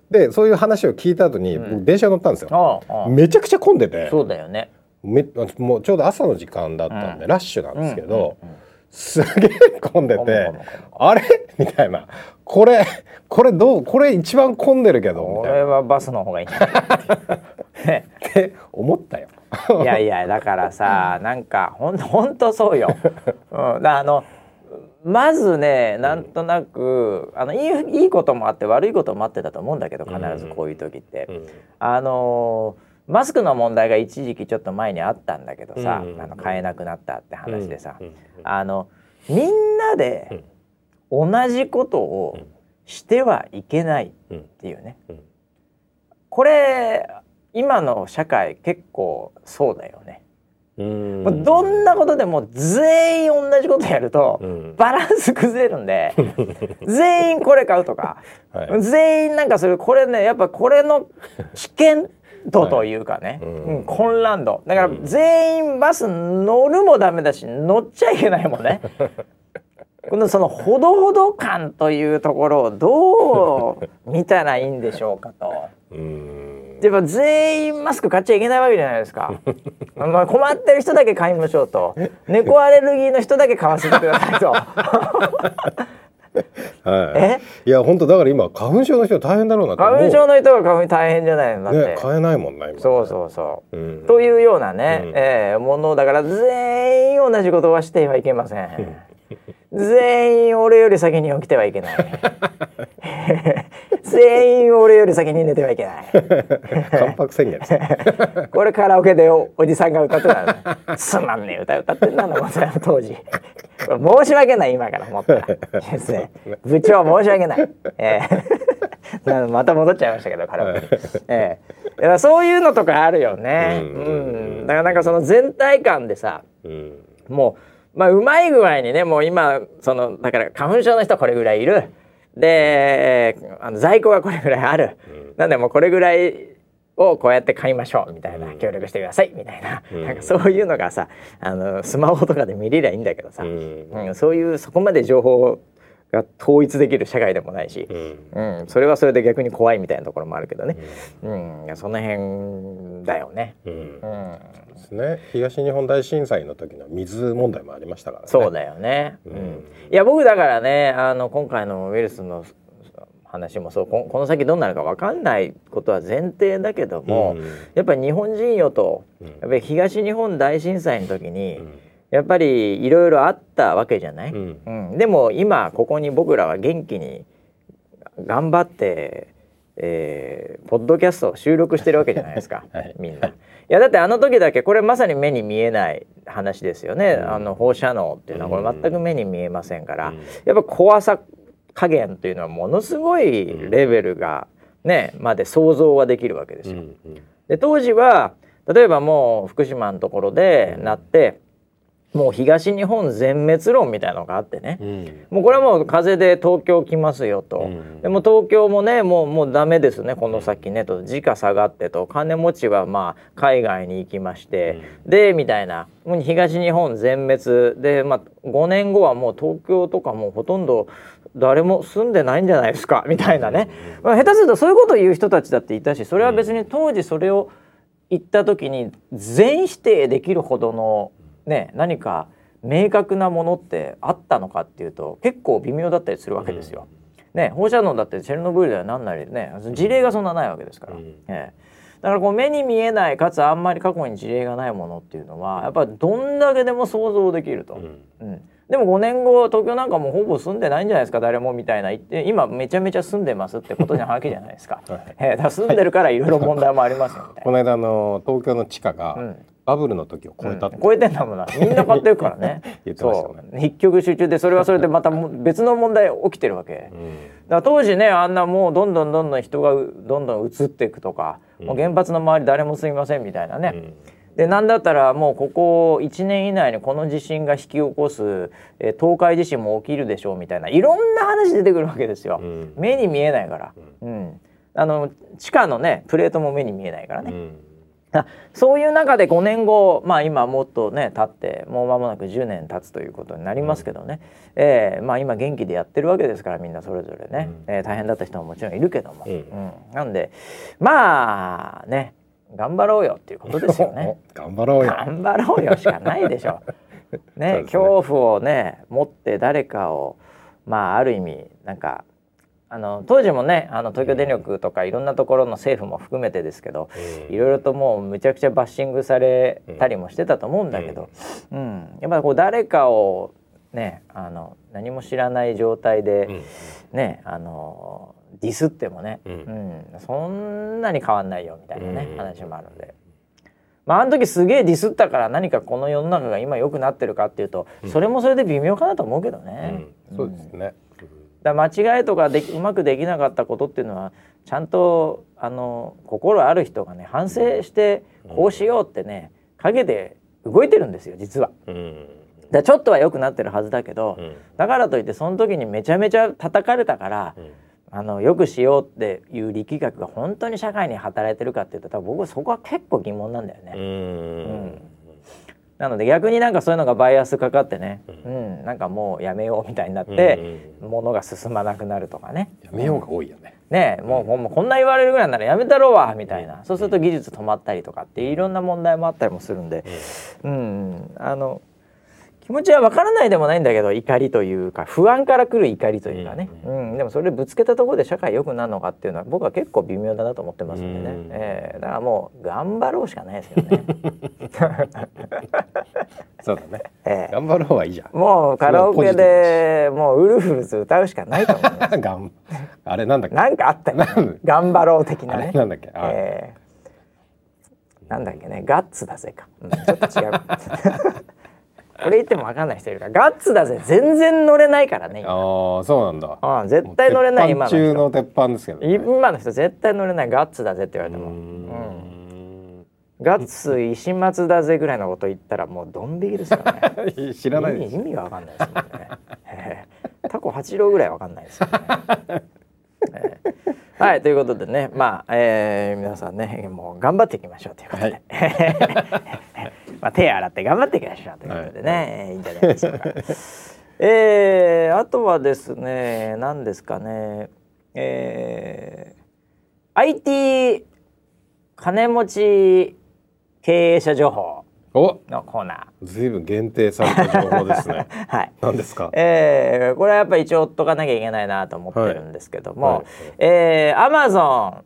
でそういう話を聞いた後に、うん。僕電車乗ったんですよ。ああああめちゃくちゃ混んでて。そうだよね。めもうちょうど朝の時間だったんで、うん。ラッシュなんですけど、うんうんうん。すげえ混んでてあれ？(laughs) みたいな。これこれどうこれ一番混んでるけどみこれはバスの方がいい。(laughs) って思ったよ。(laughs) いやいやだからさなんかほんほんとそうよ。うん、だあのまずねなんとなくあのいいいいこともあって悪いこともあってだと思うんだけど必ずこういう時って。うん。あのーマスクの問題が一時期ちょっと前にあったんだけどさ、うんあの買えなくなったって話でさ、うんうんあのみんなで同じことをしてはいけないうんっていうね、うんこれ今の社会結構そうだよね、うん。どんなことでも全員同じことやると、うん。バランス崩れるんで (laughs) 全員これ買うとか、はい。全員なんかする。これねやっぱこれの危険度というかね、はいうんうん混乱度だからうん全員バス乗るもダメだし乗っちゃいけないもんね。(laughs) このそのほどほど感というところをどう見たらいいんでしょうかと。うんやっぱ全員マスク買っちゃいけないわけじゃないですか。(laughs) まあ困ってる人だけ買いましょうと。猫アレルギーの人だけ買わせてくださいと。はいえ？いや本当だから今花粉症の人大変だろうなと思う花粉症の人が花粉大変じゃないのだって。ね買えないもんな今そうそうそう。うんというようなね、うんえーものだから全員同じことはしてはいけません。全員俺より先に起きてはいけない。(laughs) (laughs) 全員俺より先に寝てはいけない。(laughs) 関白宣言ですね。(laughs) これカラオケでおおじさんが歌ってたのねつまんねえ歌歌ってんだなもう当時。申し訳ない今から思ったら部長申し訳ない、ええ。なまた戻っちゃいましたけどカラオケに、えそういうのとかあるよね。ううん。ん、だからなんかその全体感でさうん。もうまあうまい具合にねもう今そのだから花粉症の人はこれぐらいいるであの在庫がこれぐらいある、なんでもうこれぐらいをこうやって買いましょうみたいな、うん。協力してくださいみたいな,、うん。なんかそういうのがさあのスマホとかで見れりゃいいんだけどさ、うん。うんそういうそこまで情報が統一できる社会でもないしう、ん。うん。それはそれで逆に怖いみたいなところもあるけどね、うん。いやその辺だよね。うん。うん。ですね。東日本大震災の時の水問題もありましたからね。そうだよね。ううん。ん、いや僕だからねあの今回のウイルスの話もそう。ここの先どうなるか分かんないことは前提だけども、うん。やっぱり日本人よとうん。やっぱり東日本大震災の時に、うんやっぱりいろいろあったわけじゃない、うん。うん。でも今ここに僕らは元気に頑張って、えーポッドキャストを収録してるわけじゃないですか、(laughs) はい。みんな。いやだってあの時だけこれまさに目に見えない話ですよね、うん。あの放射能っていうのはこれ全く目に見えませんから、うん。やっぱ怖さ加減というのはものすごいレベルがね、まで想像はできるわけですよ。で当時は例えばもう福島のところでなって、もう東日本全滅論みたいなのがあってね、うん。もうこれはもう風で東京来ますよと、うん。でも東京もねもうもうダメですねこの先ね。と時価下がってと。金持ちはまあ海外に行きまして、でみたいな。もう東日本全滅で、まあ、5年後はもう東京とかもうほとんど誰も住んでないんじゃないですかみたいなね、まあ、下手するとそういうことを言う人たちだっていたしそれは別に当時それを言った時に全否定できるほどのね何か明確なものってあったのかっていうと結構微妙だったりするわけですよ。ね、放射能だってチェルノブイリではなんなりね事例がそんなないわけですから、うん。ええ。だからこう目に見えないかつあんまり過去に事例がないものっていうのはやっぱりどんだけでも想像できると、うん。うん。でも5年後東京なんかもうほぼ住んでないんじゃないですか誰もみたいな言って今めちゃめちゃ住んでますってことじゃわけじゃないですか、(laughs) はいええだから住んでるからいろいろ問題もありますよみたい (laughs) この間あの東京の地価がうんバブルの時を超えたって。うん超えてんだもんな。みんな買ってるからね。(laughs) ね。そう。一極集中でそれはそれでまたも別の問題起きてるわけ、だかうんら当時ねあんなもうどんどんどんどん人がうどんどん移っていくとか、もう原発の周り誰も住みませんみたいなね、うん。でなんだったらもうここ1年以内にこの地震が引き起こす、えー東海地震も起きるでしょうみたいないろんな話出てくるわけですよ、うん。目に見えないから、うん。あの地下のねプレートも目に見えないからね、うん。あそういう中で5年後まあ今もっとね経ってもう間もなく10年経つということになりますけどね、えーまあ今元気でやってるわけですからみんなそれぞれね、えー大変だった人ももちろんいるけども、うんうん。なんでまあね頑張ろうよっていうことですよね。お (laughs) 頑張ろうよ。頑張ろうよしかないでしょ。ね (laughs) ね。恐怖をね持って誰かをまあある意味なんかあの当時もねあの東京電力とかいろんなところの政府も含めてですけど、うん。いろいろともうむちゃくちゃバッシングされたりもしてたと思うんだけど、うん。やっぱりこう誰かをねあの何も知らない状態で、うんねあのディスってもね、うん。うん。そんなに変わんないよみたいなね、うん。話もあるんで。まあ、あの時すげえディスったから何かこの世の中が今良くなってるかっていうと、それもそれで微妙かなと思うけどね。うん。そうですねだ間違いとかできうまくできなかったことっていうのはちゃんとあの心ある人がね反省してこうしようってね陰で動いてるんですよ実は。うん。だちょっとは良くなってるはずだけど、うん。だからといってその時にめちゃめちゃ叩かれたから、うん。あのよくしようっていう力学が本当に社会に働いてるかっていうと多分僕はそこは結構疑問なんだよね。うんなので逆になんかそういうのがバイアスかかってね、うん。なんかもうやめようみたいになって、物が進まなくなるとかね。やめようが多いよね。ねえもうほんまこんな言われるぐらいならやめたろうわみたいなそうすると技術止まったりとかっていろんな問題もあったりもするんで、うん、あの気持ちはわからないでもないんだけど怒りというか不安から来る怒りというかね、うんでもそれぶつけたところで社会良くなるのかっていうのは僕は結構微妙だなと思ってますんでね、うんええ。だからもう頑張ろうしかないですよね。(laughs) そうだね。ええ。頑張ろうはいいじゃん。もうカラオケでもうウルフルズ歌うしかないと思います。(laughs) がんあれなんだっけ？なんかあったよね。(laughs) 頑張ろう的なね。なんだっけ？あえーなんだっけね、ガッツだぜか。うん。ちょっと違う。これ言っても分かんない人いるから、ガッツだぜ、全然乗れないからね。今ああそうなんだああ絶対乗れない今中の人。鉄板ですけどね今の人絶対乗れないガッツだぜって言われても、うんんガッツ石松だぜぐらいのこと言ったらもうドン引きですよね。(laughs) 知らない意味が分かんないですもんね。ええタコ八郎ぐらい分かんないですよね。え (laughs) えはいということでねまあ、えー皆さんねもう頑張っていきましょうということで、(laughs) まあ手洗って頑張っていきましょうということでね、えーいいんじゃないでしょうか。(laughs) えーあとはですね何ですかね。えー IT 金持ち経営者情報おのコーナずいぶん限定された情報ですね。ー。(laughs) はい。何ですか？えーこれはやっぱり一応追っとかなきゃいけないなと思ってるんですけども、はい。はい。えー、アマゾ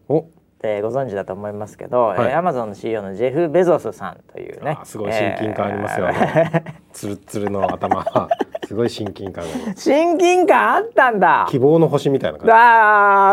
ンおってご存知だと思いますけど、はい。えーアマゾンの CEO のジェフ・ベゾスさんというねあすごい親近感ありますよ。えー。ねつるつるの頭。(laughs) すごい親近感親近感あったんだ。希望の星みたいな感じ。あ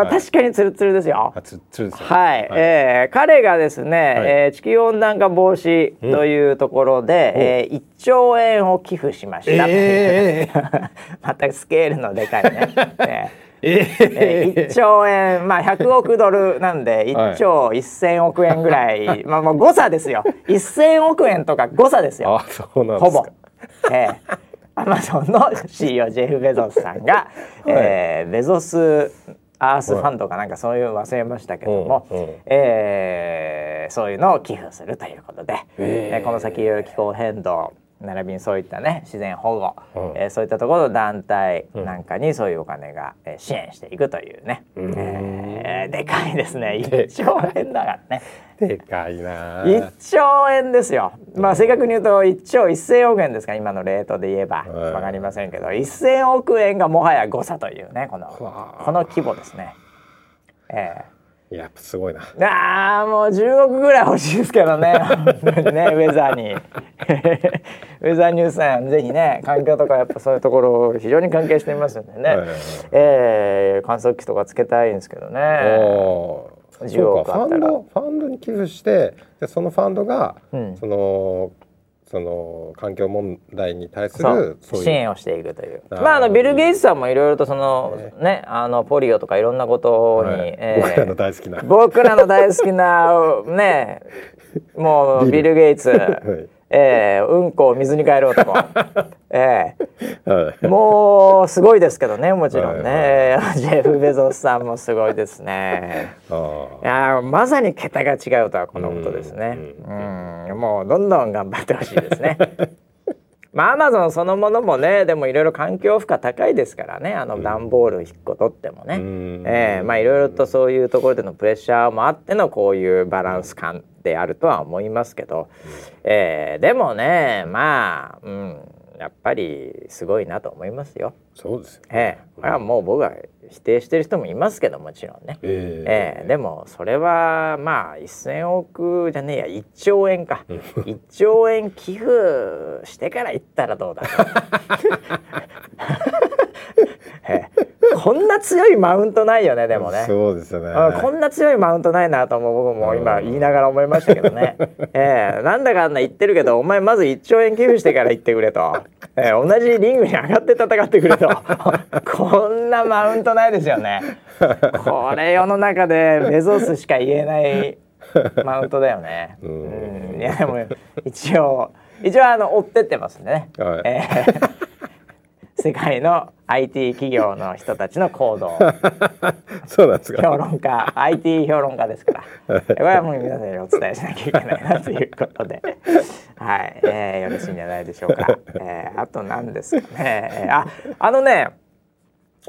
ー、はい。確かにツルツルですよ。あつつるですよ。はい、えー彼がですね、はい。えー地球温暖化防止というところで、うん。えー1兆円を寄付しました、え (laughs) またスケールのでかいね、(laughs) ええー。えー1兆円。まあ100億ドルなんで1兆1000億円ぐらい、(laughs) まあもう誤差ですよ。1000億円とか誤差ですよ。あそうなんほぼ。えー、アマゾンの CEO ジェフ・ベゾスさんが、えーベゾスアースファンドかなんかそういう忘れましたけども、うんうん。えーそういうのを寄付するということで、え。ーこの先いろいろ気候変動並びにそういったね自然保護、うん。えーそういったところの団体なんかにそういうお金が、えー支援していくというね、うん。えーでかいですね。で1兆円だからね。でかいな。1兆円ですよ。まあ正確に言うと1兆1000億円ですか今のレートで言えば。はいわかりませんけど。1000億円がもはや誤差というねこのこの規模ですね。えやっぱすごいな。えああもう10億ぐらい欲しいですけどね。(laughs) 本当にねウェザーに。(laughs) ウェザーニュースさんぜひね環境とかやっぱそういうところ非常に関係していますんでね、はいはいはいええ観測機とかつけたいんですけどね。おー10そうか。フ億あったら。ァンドファンドに寄付してでそのファンドが、うん。そのその環境問題に対する支援をしていくという。まああのビル・ゲイツさんもいろいろとそのね。あのポリオとかいろんなことに、はい。えー僕らの大好きな。僕らの大好きなねもうビル・ゲイツ、いえーうんこを水に変える男、(laughs) えはい。ーもうすごいですけどねもちろんね、はいジェフ・ベゾスさんもすごいですね。(laughs) あいやーまさに桁が違うとはこのことですね。うん、もうどんどん頑張ってほしいですね。(laughs) まあアマゾンそのものもねでもいろいろ環境負荷高いですからね。あの段ボール1個取ってもね、うん。えーまあいろいろとそういうところでのプレッシャーもあってのこういうバランス感であるとは思いますけど、えーでもねまあ、うん、やっぱりすごいなと思いますよ。そうですよええ。これはもう僕は否定してる人もいますけどもちろんね。ええ。えでもそれはまあ1,000億じゃねえや。1兆円か。1兆円寄付してから行ったらどうだええ (laughs) (laughs) こんな強いマウントないよねでもね。そうですよね。あこんな強いマウントないなとも僕も今言いながら思いましたけどね、(laughs) ええなんだかんだ言ってるけどお前まず1兆円寄付してから言ってくれと、ええ同じリングに上がって戦ってくれと。(laughs) こんなマウントないですよね。これ世の中でベゾスしか言えないマウントだよね。うん。うん。いやでも一応一応あの追ってってますんでね。はい。えー世界の IT 企業の人たちの行動。(laughs) そうなんですか。評論家 IT 評論家ですから。これはもう皆さんにお伝えしなきゃいけないなということで。はい、えーよろしいんじゃないでしょうか、えーあと何ですかね、えーああのね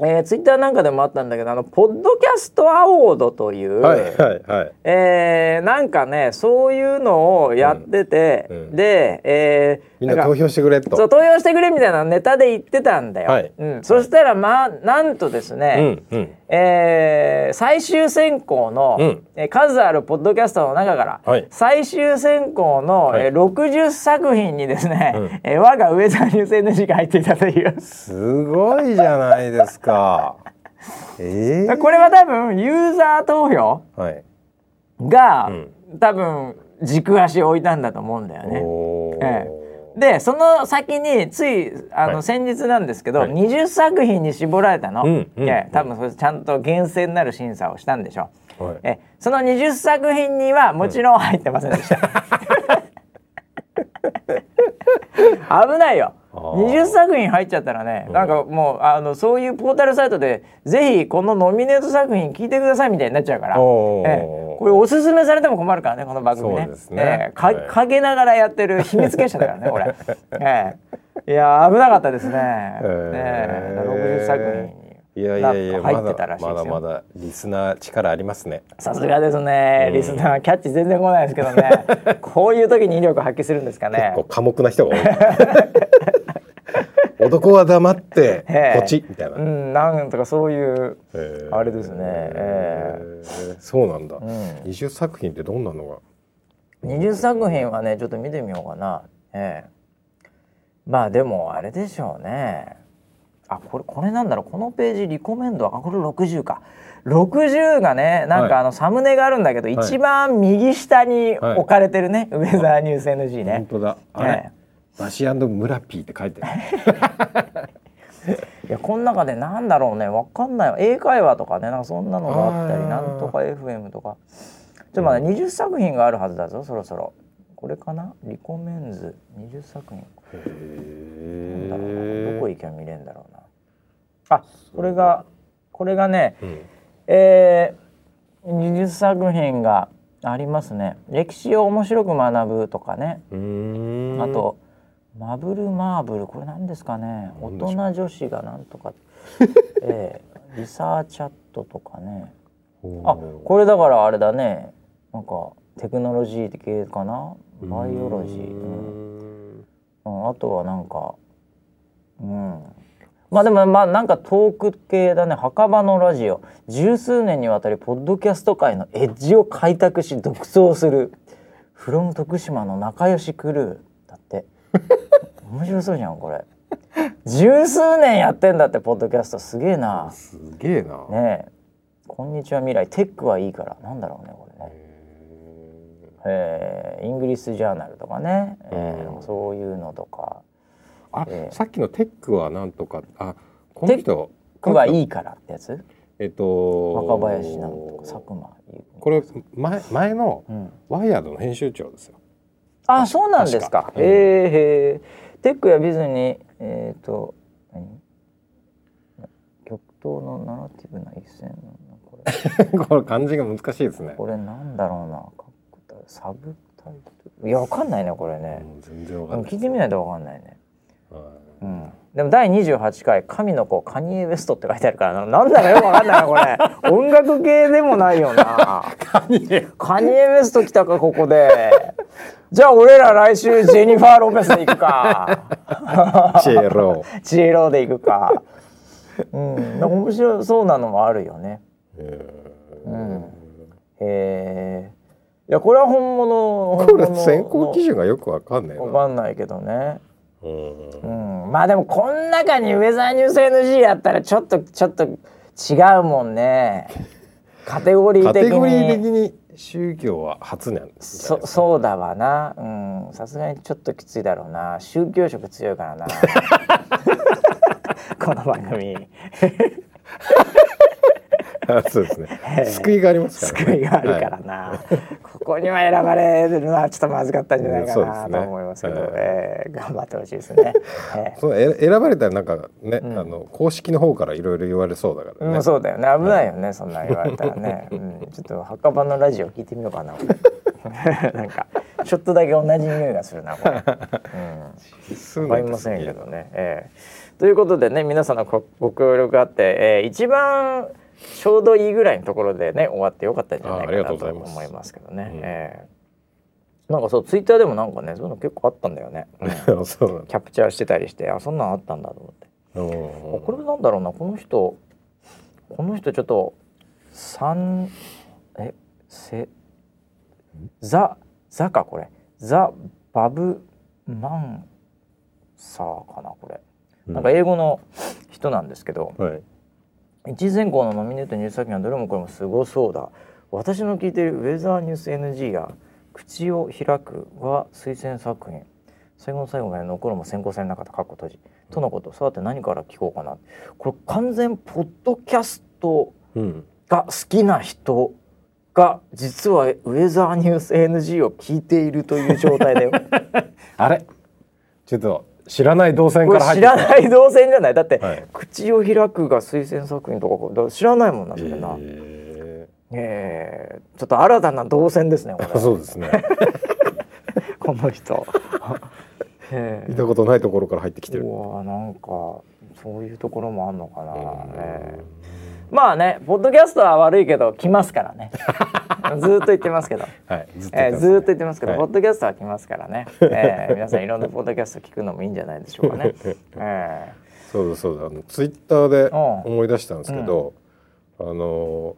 えー、ツイッターなんかでもあったんだけどあのポッドキャストアワードという、はいはいはい。えーなんかねそういうのをやってて、うんうん。で、えーかみんな投票してくれと。そう投票してくれみたいなネタで言ってたんだよ。はい。うん、そしたらまあなんとですうね、んうん。えー最終選考の、うん。えー数あるポッドキャストの中から、はい。最終選考の、はい。えー60作品にですね、うん。えー我がウェザーニュース NG が入っていたという。すごいじゃないですかええこれは多分ユーザー投票はい。が、うん。多分軸足を置いたんだと思うんだよね。おー。えでその先についあの、はい。先日なんですけど、はい。20作品に絞られたの、うんうんいや多分それちゃんと厳正なる審査をしたんでしょう、はい。えその20作品にはもちろん入ってませんでした、(laughs) 危ないよ20作品入っちゃったらね、なんかもうあのそういうポータルサイトでぜひこのノミネート作品聞いてくださいみたいになっちゃうから、ええ。これおすすめされても困るからねこの番組ね。ね。ええ。かはい。陰ながらやってる秘密結社だからねこれ、(laughs) ええ。いや危なかったですね、ええ。60作品にいやいやいやま入ってたらだしいですよ。まだまだリスナー力ありますね。さすがですね、うん。リスナーキャッチ全然来ないですけどね。(laughs) こういう時に威力発揮するんですかね。結構寡黙な人が多い (laughs) 男は黙って (laughs) ええ。ポチみたいな、うんなんとかそういうえー。あれですね。ええ。ーそうなんだ、ん。20作品ってどんなのが？20作品はねちょっと見てみようかな。ええ。まあでもあれでしょうね。あこれこれなんだろう。このページリコメンドはあこれ60か。60がねなんはい。かあのサムネがあるんだけど、一番右下にはい。置かれてるね、ウェザーニュース NG 本ね、当だ。あれ、えバシ村ピーって書いてある。(laughs) いやこの中でなんだろうね。わかんないわ。英会話とかね。なんかそんなのがあったりなんとか FM とか。ちょっとまだ20作品があるはずだぞそろそろ。これかな？リコメンズ。20作品。へ時は見れるんだろうな。あこれがこれがねうん。えー、技術作品がありますね。歴史を面白く学ぶとかね。あとマブルマーブルこれ何ですかね？大人女子がなんとか。(laughs) えー、リサーチャットとかね。あこれだからあれだね。なんかテクノロジー系かな？バイオロジー、うん。うん、あとはなんかうん。まあでもまあなんかトーク系だね。墓場のラジオ。十数年にわたりポッドキャスト界のエッジを開拓し独走する「 from 徳島の仲良しクルー」面白そうじゃんこれ。十数年やってんだってポッドキャストすげえな。すげえな、ねえ。こんにちは未来。テックはいいから。なんだろうねこれね。えー、イングリッシュジャーナルとかね、えーうんそういうのとか。あ、ええさっきのテックはなんとかあこの人「クはこの人いいから」ってやつ？えっと若林なんとか佐久間優これ前前のうん、ワイヤードの編集長ですよあそうなんですか。確か。へえへえテックやビズにえっ、と何？極東のナラティブな一線なんだこれ。(laughs) 漢字が難しいですね。これなんだろうな。サブタイトル。いやわかんないねこれね、全然わかんない聞いてみないとわかんないね。はうん、でも第28回「神の子カニエ・ウェスト」って書いてあるからななんだかよくわかんないなこれ。(laughs) 音楽系でもないよな。カニエ・ウェスト来たかここで。じゃあ俺ら来週ジェニファー・ロペスで行くか。いチエロチエローで行くか。うん。面白そうなのもあるよね。うん。へえいやこれは本物これ選考基準がよくわかんないな。わかんないけどねうん。うん、まあでもこの中にウェザーニュース NG やったらちょっとちょっと違うもんね。カテゴリー的に。カテゴリー的に宗教は初なんそそうだわな。うん。さすがにちょっときついだろうな。宗教色強いからな。(laughs) (laughs) この番組。あ (laughs) そうですね。救いがありますからね。救いがあるからな、ここには選ばれるのはちょっとまずかったんじゃないかなと思いますけど、はい。えー頑張ってほしいですね。えー (laughs) そうえ選ばれたらなんかね、ん。あの公式の方からいろいろ言われそうだからね、うん、そうだよね。危ないよね、そんなん言われたらね、(laughs) うん、ちょっと墓場のラジオ聞いてみようかななんかちょっとだけ同じ匂いがするなこれ、うん、わかりませんけどね、ええ。ということでね皆さんのごご協力あって、えー一番ちょうどいいぐらいのところでね終わってよかったんじゃないかなと思いますけどね、うん。ええ。なんかそうツイッターでもなんかねそういうの結構あったんだよね、(laughs) うん。キャプチャーしてたりしてあそんなんあったんだと思って。これなんだろうなこの人この人ちょっと三えせザザかこれ。ザバブマンサーかなこれ、うん。なんか英語の人なんですけどはい一次選考のノミネートニュース作品はどれもこれもすごそうだ。私の聞いているウェザーニュース NG や口を開くは推薦作品。最後の最後まで残るも選考されなかったカッコ閉じ。とのこと。さて何から聞こうかな。これ完全ポッドキャストが好きな人が実はウェザーニュース NG を聞いているという状態だよ (laughs) あれ？ちょっと知らない動線から入ってらない動線じゃない？だって、はい。口を開くが推薦作品とかだから知らないもんなそれな、えええ。ちょっと新たな動線ですねこ (laughs) そうですね。(laughs) この人。(laughs) ええ。見たことないところから入ってきてる。うわなんかそういうところもあんのかな、ええまあねポッドキャストは悪いけど来ますからねずーっと言ってますけど。(laughs) はいずっとえー、言ってますずーっと言ってますけど、はい。ポッドキャストは来ますからね、(laughs) えー、皆さんいろんなポッドキャスト聞くのもいいんじゃないでしょうかね。(laughs) えそうだそうだ。あのツイッターでうん。思い出したんですけど、あの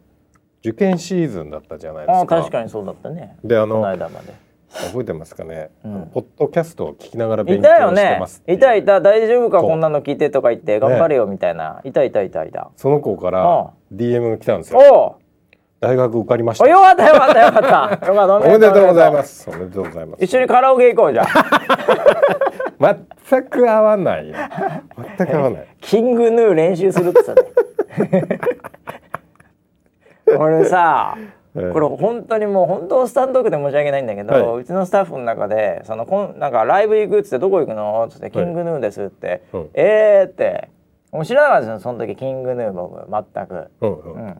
受験シーズンだったじゃないですか。あ確かにそうだったね。であのこの間まで。覚えてますかね、うん。ポッドキャストを聞きながら勉い強してます。いう。いたいた大丈夫かこんなの聞いてとか言って。頑張れよみたいな。いたいたいたいた。その子かあら DM が来たんですよ。大学受かりましおた。よかったよかったよかった。おめでとうございま。す。おめでとうございます。一緒にカラオケ行こうじゃん。(laughs) 全く合わないよ。全く合わない。キングヌー練習するってさ、ね。(laughs) 俺さええこれ本当にもう本当スタンドークで申し訳ないんだけど、はいうちのスタッフの中でそのこんなんかライブ行くっつってどこ行くの？っつってキングヌーですって、うんえーってもう知らなかったですよその時キングヌー僕全く。うんううんん、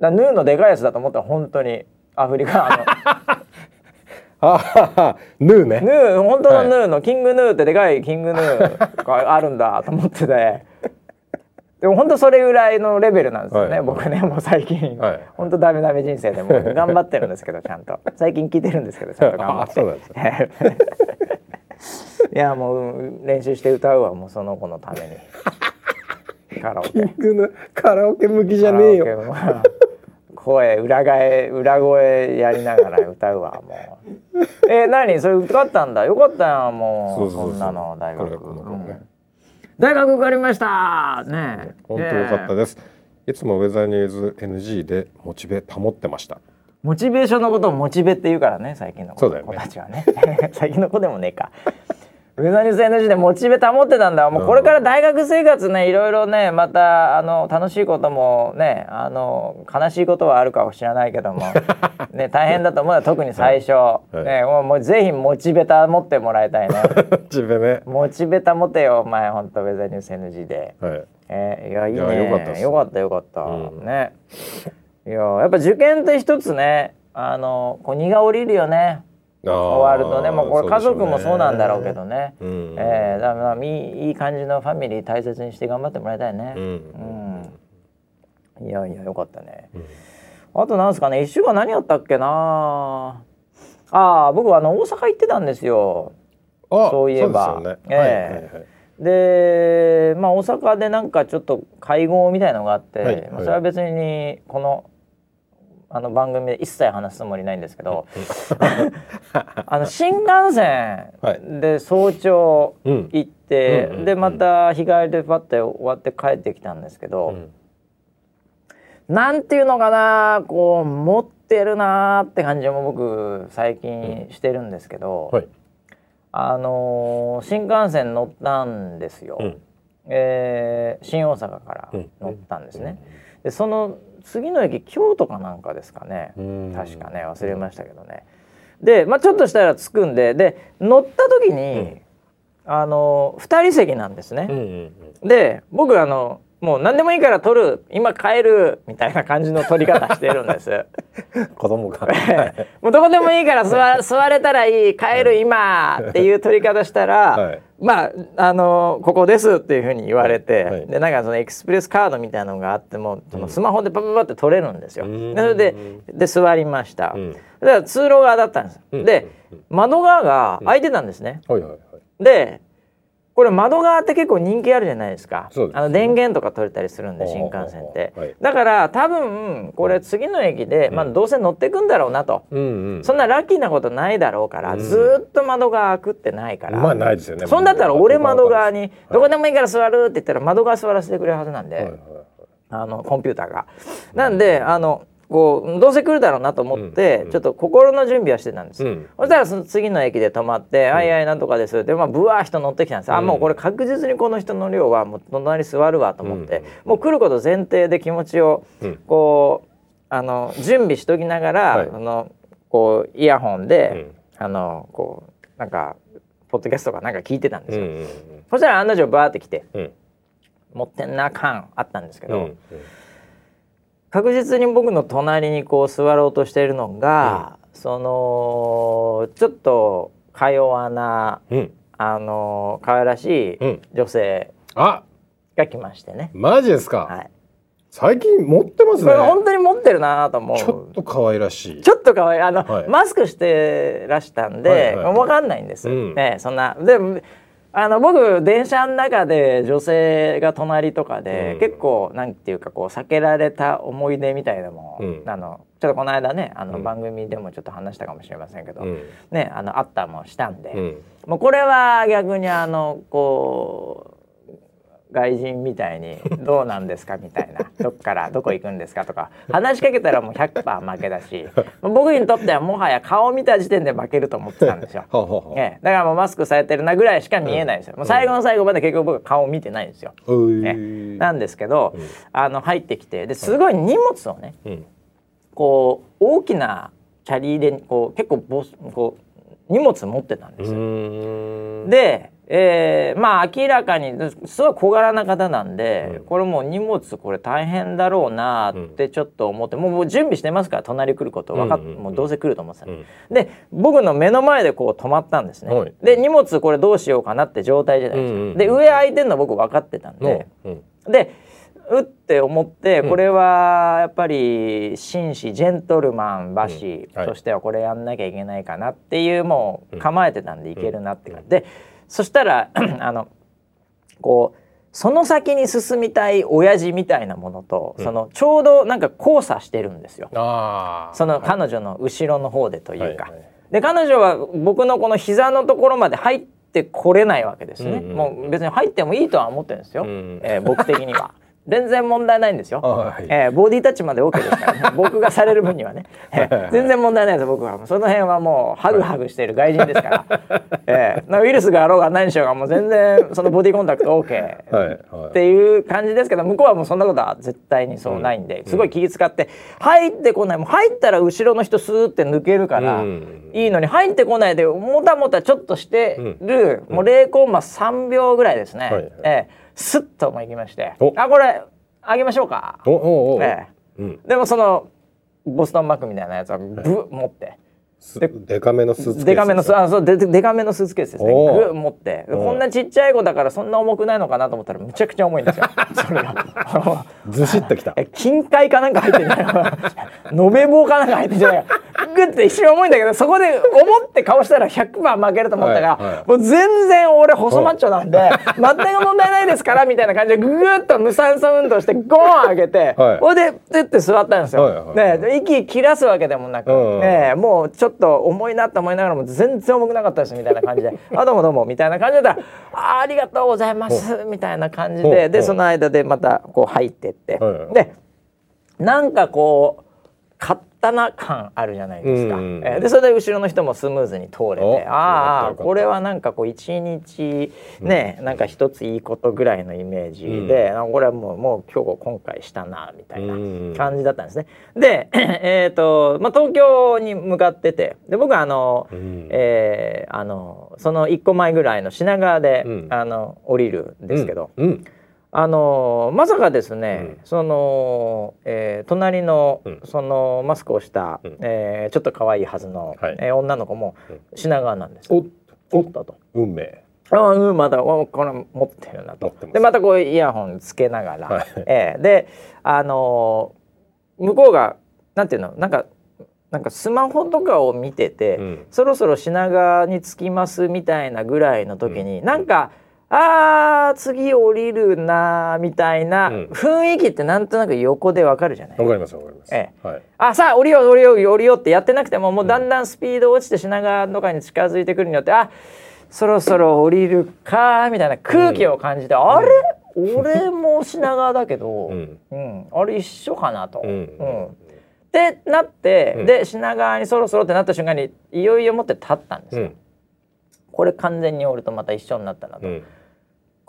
だヌーのでかいやつだと思ったら本当に。アフリカあ (laughs) あははヌーね。のヌー本当のヌーの、キングヌーってでかいキングヌーがあるんだと思ってて。でも本当それぐらいのレベルなんですよね、はい。僕ねもう最近、はい。本当ダメダメ人生でもう頑張ってるんですけどちゃんと。最近聞いてるんですけどちゃんと頑張あって (laughs) (laughs) いやもう練習して歌うわもうその子のために。カラオケ。キングのカラオケ向きじゃねえよ声裏返裏声やりながら歌うわもう。え何？それ受かったんだ。よかったやんもう。そんなの大学。ね。うん。大学受かりました。ね本当良かったすです、いつもウェザーニューズ NG でモチベ保ってました。モチベーションのことをモチベって言うからね最近の子たちはね。(laughs) 最近の子でもねえかウェザーニュース NG でモチベ保ってたんだ。もうこれから大学生活ねいろいろねまたあの楽しいこともねあの悲しいことはあるかもしれないけども。(laughs) ね大変だと思うよ特に最初、はい。ねもうもうぜひモチベ保ってもらいたいね。モチベね。モチベ保てよお前ほんとウェザーニュース NG で。はい。えーいやいいね。よかったよかったよかった、うん。ね。いややっぱ受験って一つねあのこう荷が下りるよね終わるとねもうこれ家族もそうなんだろうけどね。うん。えーだからまあいいいい感じのファミリー大切にして頑張ってもらいたいね。うん。うん。いやいやよかったね、うん。あとなんですかね一週間何やったっけなああ僕はあの大阪行ってたんですよ。あそういえば。ええはいはいはい。でまあ大阪でなんかちょっと会合みたいのがあって、はいまあ、それは別にこのあの番組で一切話すつもりないんですけどあの新幹線で早朝うん。行って、うんうんでまた日帰りでパッて終わって帰ってきたんですけど、うん。なんていうのかなこう持ってるなーって感じも僕最近してるんですけど、はい。あのー新幹線乗ったんですよ。うん。えー新大阪からうん。乗ったんですね。でその次の駅京都かなんかですかね。うん確かね忘れましたけどね。で、まあ、ちょっとしたら着くんでで乗った時に、うんあの2人席なんですね。うんうんうんで僕あのもう何でもいいから取る今帰るみたいな感じの取り方してるんです。(laughs) 子供が。(laughs) もうどこでもいいから座座れたらいい帰る今っていう取り方したら、はい。まああのここですっていうふうに言われて、はい。でなんかそのエクスプレスカードみたいなのがあってもそのスマホでパパパって取れるんですよ。うん。でそれでで座りました。うん。だから通路側だったんです。うん。で窓側が開いてたんですね。はいはいはい。でこれ窓側って結構人気あるじゃないですか。ね。あの電源とか取れたりするんで新幹線って、はい。だから多分これ次の駅で、まあ、どうせ乗ってくんだろうなと、うんうんそんなラッキーなことないだろうから、うん。ずーっと窓側開くってないから、まあないですよね。そんだったら俺窓側にはい。どこでもいいから座るって言ったら窓側座らせてくれるはずなんで、はいはいはい。あのコンピューターが。なんであのこうどうせ来るだろうなと思って、うんちょっと心の準備はしてたんです。うん。そしたらその次の駅で止まって「あいあいなんとかです」ってまあぶわー人乗ってきたんです、あうん。もうこれ確実にこの人の量はもう隣座るわと思って、うんもう来ること前提で気持ちをうん。こうあの準備しときながら、はい。あのこうイヤホンで、うん。あのこうなんかポッドキャストかなんか聞いてたんですよ、そしたら案の定バーって来てうん。持ってんな感あったんですけど、うんうん確実に僕の隣にこう座ろうとしているのが、そのちょっとか弱なうん。あの可愛らしいうん。女性あ。が来ましてね、マジですか、はい、最近持ってますね。本当に持ってるなと思う。ちょっと可愛らしい。ちょっと可愛い。あの、はい。マスクしてらしたんで、はいはいはい。わかんないんです、うん。ねそんな。でもあの僕電車の中で女性が隣とかで、うん。結構なんていうかこう避けられた思い出みたいなのも、うん。あのちょっとこの間ねあのうん。番組でもちょっと話したかもしれませんけど、うん。ねあのあったりもしたんで、うん。もうこれは逆にあのこう外人みたいに「どうなんですか?」みたいな「(laughs) どっからどこ行くんですか?」とか話しかけたらもう100%負けだし (laughs) 僕にとってはもはや顔を見た時点で負けると思ってたんですよ。(laughs) ええ、だからもうマスクされてるなぐらいしか見えないですよ。もう最後の最後まで結局僕は顔を見てないんですよ。うえいなんですけど、うんあの入ってきてですごい荷物をねうんここう大きなキャリーでこう結構ボスこう荷物持ってたんですよ。うんで、えーまあ明らかにすごい小柄な方なんで、うん。これもう荷物これ大変だろうなってちょっと思って、もうもう準備してますから隣来ること分かっ、うんうん。うんもうどうせ来ると思ってたんでうん。で僕の目の前でこう止まったんですね、はい。で荷物これどうしようかなって状態じゃないですか、うんうんうんで上空いてんの僕分かってたんで、うん。でうって思ってうん。これはやっぱり紳士ジェントルマン馬氏うん。はい。としてはこれやんなきゃいけないかなっていうもう構えてたんでいけるなって感じ。でそしたら (clears throat) あのこうその先に進みたい親父みたいなものと、うん。そのちょうどなんか交差してるんですよ。その彼女の後ろの方でというか。はいはい。で彼女は僕のこの膝のところまで入ってこれないわけですね、うんうん。もう別に入ってもいいとは思ってるんですよ、うん。えー僕的には (laughs) 全然問題ないんですよ、はい。えーボディタッチまで OK ですからね。(laughs) 僕がされる分にはね、えー全然問題ないです。僕はその辺はもうハグハグしている外人ですから、(laughs) えーなウイルスがあろうが何しようがもう全然そのボディコンタクト OK はいはい。っていう感じですけど向こうはもうそんなことは絶対にそうないんで、すごい気遣って入ってこない。もう入ったら後ろの人スーって抜けるから、うん。いいのに入ってこないでもたもたちょっとしてる、もう0コンマ3秒ぐらいですね、はいはい。ええスッともう行きまして。お。あこれあげましょうか。おおおえうん。でもそのボストンバッグみたいなやつはブッ持って。すデカめのスーツケースデカめのスあそうデデカめのスーツケースですね。グッ持って。こんなちっちゃい子だからそんな重くないのかなと思ったらむちゃくちゃ重いんですよ。(laughs) それが。(laughs) ずしっときた。え金塊かなんか入ってんじゃない？かな延べ棒かなんか入ってんじゃない？かグッて一瞬重いんだけどそこで思って顔したら100番負けると思ったら、はいはい。もう全然俺細マッチョなんで (laughs) 全く問題ないですからみたいな感じでグーッと無酸素運動してゴーン上げて、はい。ほいでプッて座ったんですよ。はいはいね息切らすわけでもなく、うんうんねもうちょっと重いなと思いながらも全然重くなかったですみたいな感じで「(laughs) あどうもどうも」みたいな感じだったら「あありがとうございます」みたいな感じで。でその間でまたこう入ってって、でなんかこう買ったな感あるじゃないですか、うん。うんうんえーでそれで後ろの人もスムーズに通れてああこれはなんかこう一日ね、なんか一ついいことぐらいのイメージで、あこれはもうもう今日今回したなみたいなうん。感じだったんですね。で (clears throat) えっ、と、まあ、東京に向かっててで僕はあの、うん。えーあのその一個前ぐらいの品川で、うん。あの降りるんですけど、うんあのまさかですね、うん。その、えー隣の、うん。そのマスクをした、うん。えーちょっと可愛いはずの、はい。えー女の子もうん。品川なんです。おおったと。運命。ああうんまたおこれ持ってるなと。でまたこうイヤホンつけながら、はい。えーであのー向こうがなんていうのなんかなんかスマホとかを見てて、うん。そろそろ品川に着きますみたいなぐらいの時に、なんかあー次降りるなーみたいなうん。雰囲気ってなんとなく横でわかるじゃない、わかりますわかります。えはい。あさあ降りよう降りよう降りようってやってなくてももうだんだんスピード落ちて品川とかに近づいてくるによってあそろそろ降りるかみたいな空気を感じて、あれ？俺も品川だけど、ううん。んあれ一緒かなと。うん。うん。ってなって、うん。で品川にそろそろってなった瞬間にいよいよ持って立ったんですよ。うん。これ完全に俺とまた一緒になったなと、うん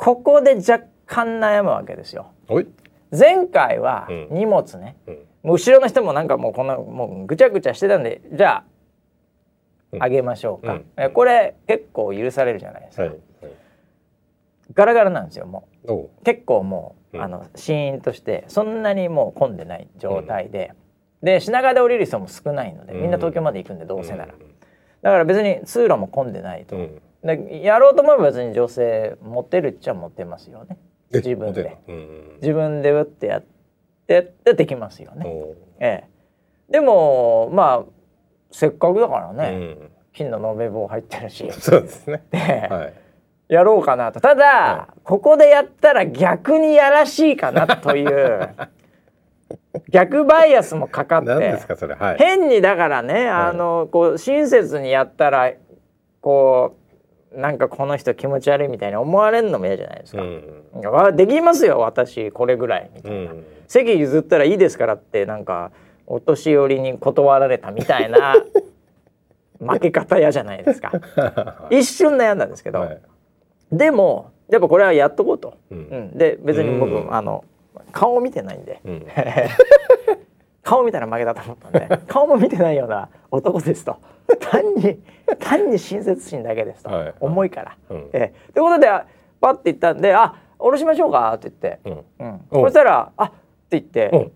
ここで若干悩むわけですよ。前回はうん。荷物ね、うん。もう後ろの人もなんかもうこんなもうぐちゃぐちゃしてたんでじゃうん。ああげましょうか、うん。えこれ結構許されるじゃないですか、はい。はい。ガラガラなんですよもおう。う結構もう、うん。あのシーンとしてそんなにもう混んでない状態で、で品川で降りる人も少ないのでみんな東京まで行くんでどうせなら、だから別に通路も混んでないと、うんでやろうと思えば別に女性持てるっちゃ持てますよね。え自分で。うん自分で打ってやってできますよね、ええ、でもまあせっかくだからうね、ん。金の延べ棒入ってるし、(laughs) そうですね。ええ。はい。やろうかなと。ただ、はここでやったら逆にやらしいかなという。(laughs) 逆バイアスもかかって。何ですかそれ？はい。変にだからね、あのこう親切にやったらこうなんかこの人気持ち悪いみたいに思われるのも嫌じゃないですか。うん。わできますよ私これぐらいみたいな、うん。席譲ったらいいですからってなんかお年寄りに断られたみたいな (laughs) 負け方嫌じゃないですか。(laughs) 一瞬悩んだんですけど、はい。でもやっぱこれはやっとこうと、ううん。ん、で別に僕、うん。あの顔見てないんで。(laughs) 顔見たら負けだと思ったんで。顔も見てないような男ですと単に単に親切心だけですと、はい。はい重いから。うん。ええ。ということでパッて言ったんで「あ下ろしましょうか」って言って、うん。うん。うん。そしたら「あっ」って言って、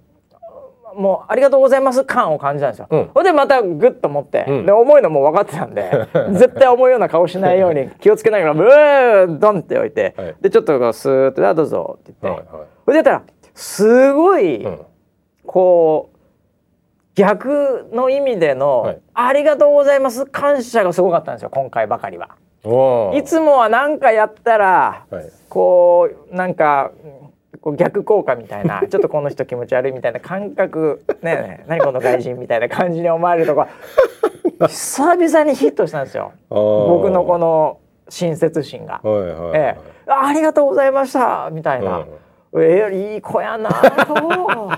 もう「ありがとうございます」感を感じたんですよ。うん。ほんでまたグッと持って、うん。で重いのも分かってたんで (laughs) 絶対重いような顔しないように気をつけながらブードンって置いて、はい。でちょっとこうスーッと「あどうぞ」って言って、はいはい。でやったらすごい、うん。こう逆の意味での、はい。ありがとうございます」感謝がすごかったんですよ今回ばかりは。いつもは何かやったら、はい。こうなんかこう逆効果みたいな (laughs) ちょっとこの人気持ち悪いみたいな感覚ね何この外人みたいな感じに思われるとこ (laughs) 久々にヒットしたんですよ。僕のこの親切心が。はいはいはい。ええ、あありがとうございましたみたいな、ええいい子やなと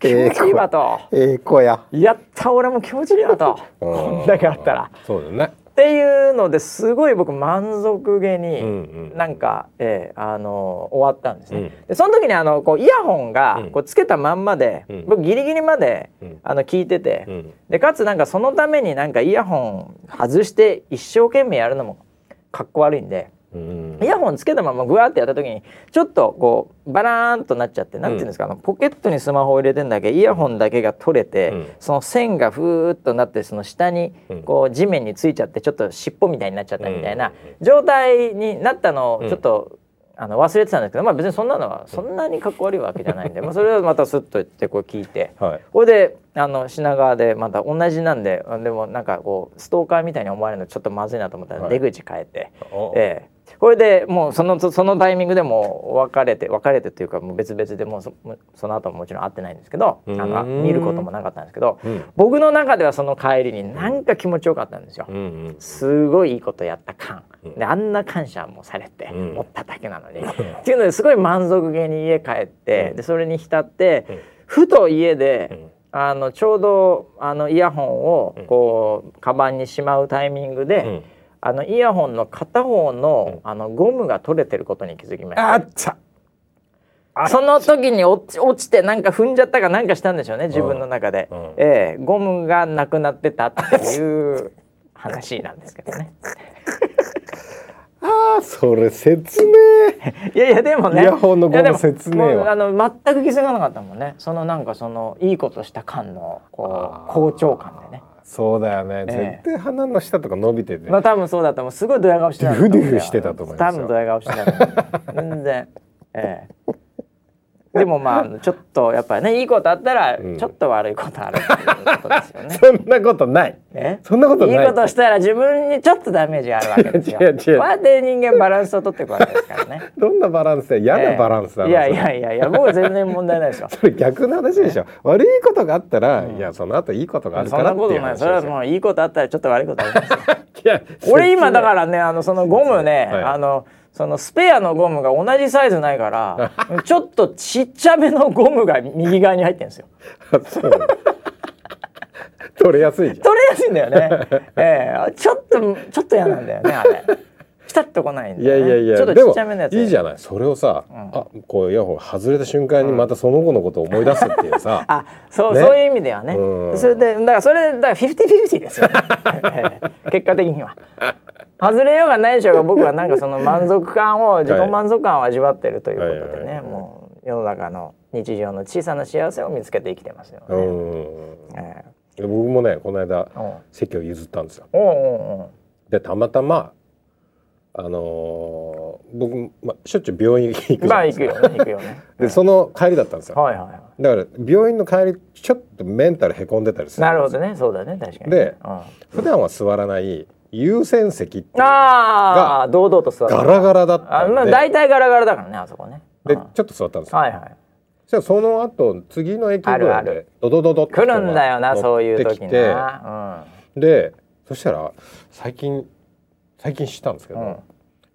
気持ちいいわと、ええ子や。やった俺も気持ちいいわと。(laughs) こんだけあったら。そうだね。っていうのですごい僕満足げに、うんうん。なんか、えーあの終わったんですね。うん。でその時にあのこうイヤホンがうん。こうつけたまんまで、うん。僕ギリギリまで、うん。あの聞いてて、うん。でかつなんかそのためになんかイヤホン外して一生懸命やるのもかっこ悪いんで。うんイヤホンつけたままグワーってやった時にちょっとこうバラーンとなっちゃってなんていうんですか、あのポケットにスマホを入れてんだけイヤホンだけが取れて、うん。その線がふーっとなってその下にうん。こう地面についちゃってちょっと尻尾みたいになっちゃったみたいなうん状態になったのをちょっと、あの忘れてたんですけど、まあ、別にそんなのはそんなにかっこ悪いわけじゃないんで、まあ、それをまたスッと言ってこう聞いて。はい。これであの品川でまた同じなんででもなんかこうストーカーみたいに思われるのちょっとまずいなと思ったらはい。出口変えて、おええこれでもうそのそのタイミングでもう別れて別れてというかもう別々でもうそその後ももちろん会ってないんですけどあの見ることもなかったんですけど、うん。僕の中ではその帰りになんか気持ちよかったんですよ。うんうん。すごいいいことやった感、うん。であんな感謝もされて、うん。持っただけなのに。っていうのですごい満足げに家帰って、うん。でそれに浸って、うん。ふと家で、うん。あのちょうどあのイヤホンをうん。こう、カバンにしまうタイミングで、うんあのイヤホンの片方の,、うん。あのゴムが取れてることに気づきました。あっちゃその時に落ち落ちてなんか踏んじゃったかなんかしたんでしょうね自分の中で、うん。ええゴムがなくなってたっていう話なんですけどね。(laughs) あーそれ説明。(laughs) いやいやでもねイヤホンのゴム説明は。あの全く気づかなかったもんね。そのなんかそのいいことした感のこう好調感でねそうだよね、ええ。絶対鼻の下とか伸びてて、まあ多分そうだと思う。すごいドヤ顔してたと思うデュフデュフしてたと思いますよ多分ドヤ顔してた全然。ええでもまあちょっとやっぱりねいいことあったらうんちょっと悪いことあるっていうことですよね。(laughs) そんなことないえそんなことないいいことしたら自分にちょっとダメージがあるわけですよ。(laughs) 違う違うこうやって人間バランスを取っていくわけですからね。(laughs) どんなバランスで嫌なバランスだな、ええいやいやいやいや僕は全然問題ないですよ。それ逆の話でしょ悪いことがあったら、いやその後いいことがあるそんからっていうなことない。それはもういいことあったらちょっと悪いことありますよ。いや俺今だからねあのそのゴムね、はいあのそのスペアのゴムが同じサイズないから (laughs) ちょっとちっちゃめのゴムが右側に入ってるんですよ。(laughs) 取れやすいじゃん。取れやすいんだよね。(laughs) ええ。ちょっとちょっと嫌なんだよねあれ。ピタッとこないんいだよね。やいやいやちょっとちっちゃめのやつ。いいじゃない。それをさ、あこうイヤホン外れた瞬間にまたその子のことを思い出すっていうさ、あそう、ね。そういう意味ではね、うん。それでだからそれだからフィフティフィフティですよ、ねええ。結果的には外れようがないでしょうが僕はなんかその満足感を自己満足感を味わってるということでね、はいもう世の中の日常の小さな幸せを見つけて生きてますよね、うん。えで僕もねこの間席を譲ったんですよ。でたまたまあのー僕、まあ、しょっちゅう病院行くまあ行くよね行くよね。(laughs) でその帰りだったんですよ。はいはいはだから病院の帰りちょっとメンタルへこんでたりするいなるほどね。そうだね確かにでうん、普段は座らない優先席っていうああ堂々と座る。ガラガラだったんで。あまあ大体ガラガラだからねあそこね。うん。でちょっと座ったんですよ。はいはい。そしたらその後次の駅ぐらいでるドドドドって来るんだよなそういう時乗ってきて。な、でそしたら最近最近知ったんですけど、うん。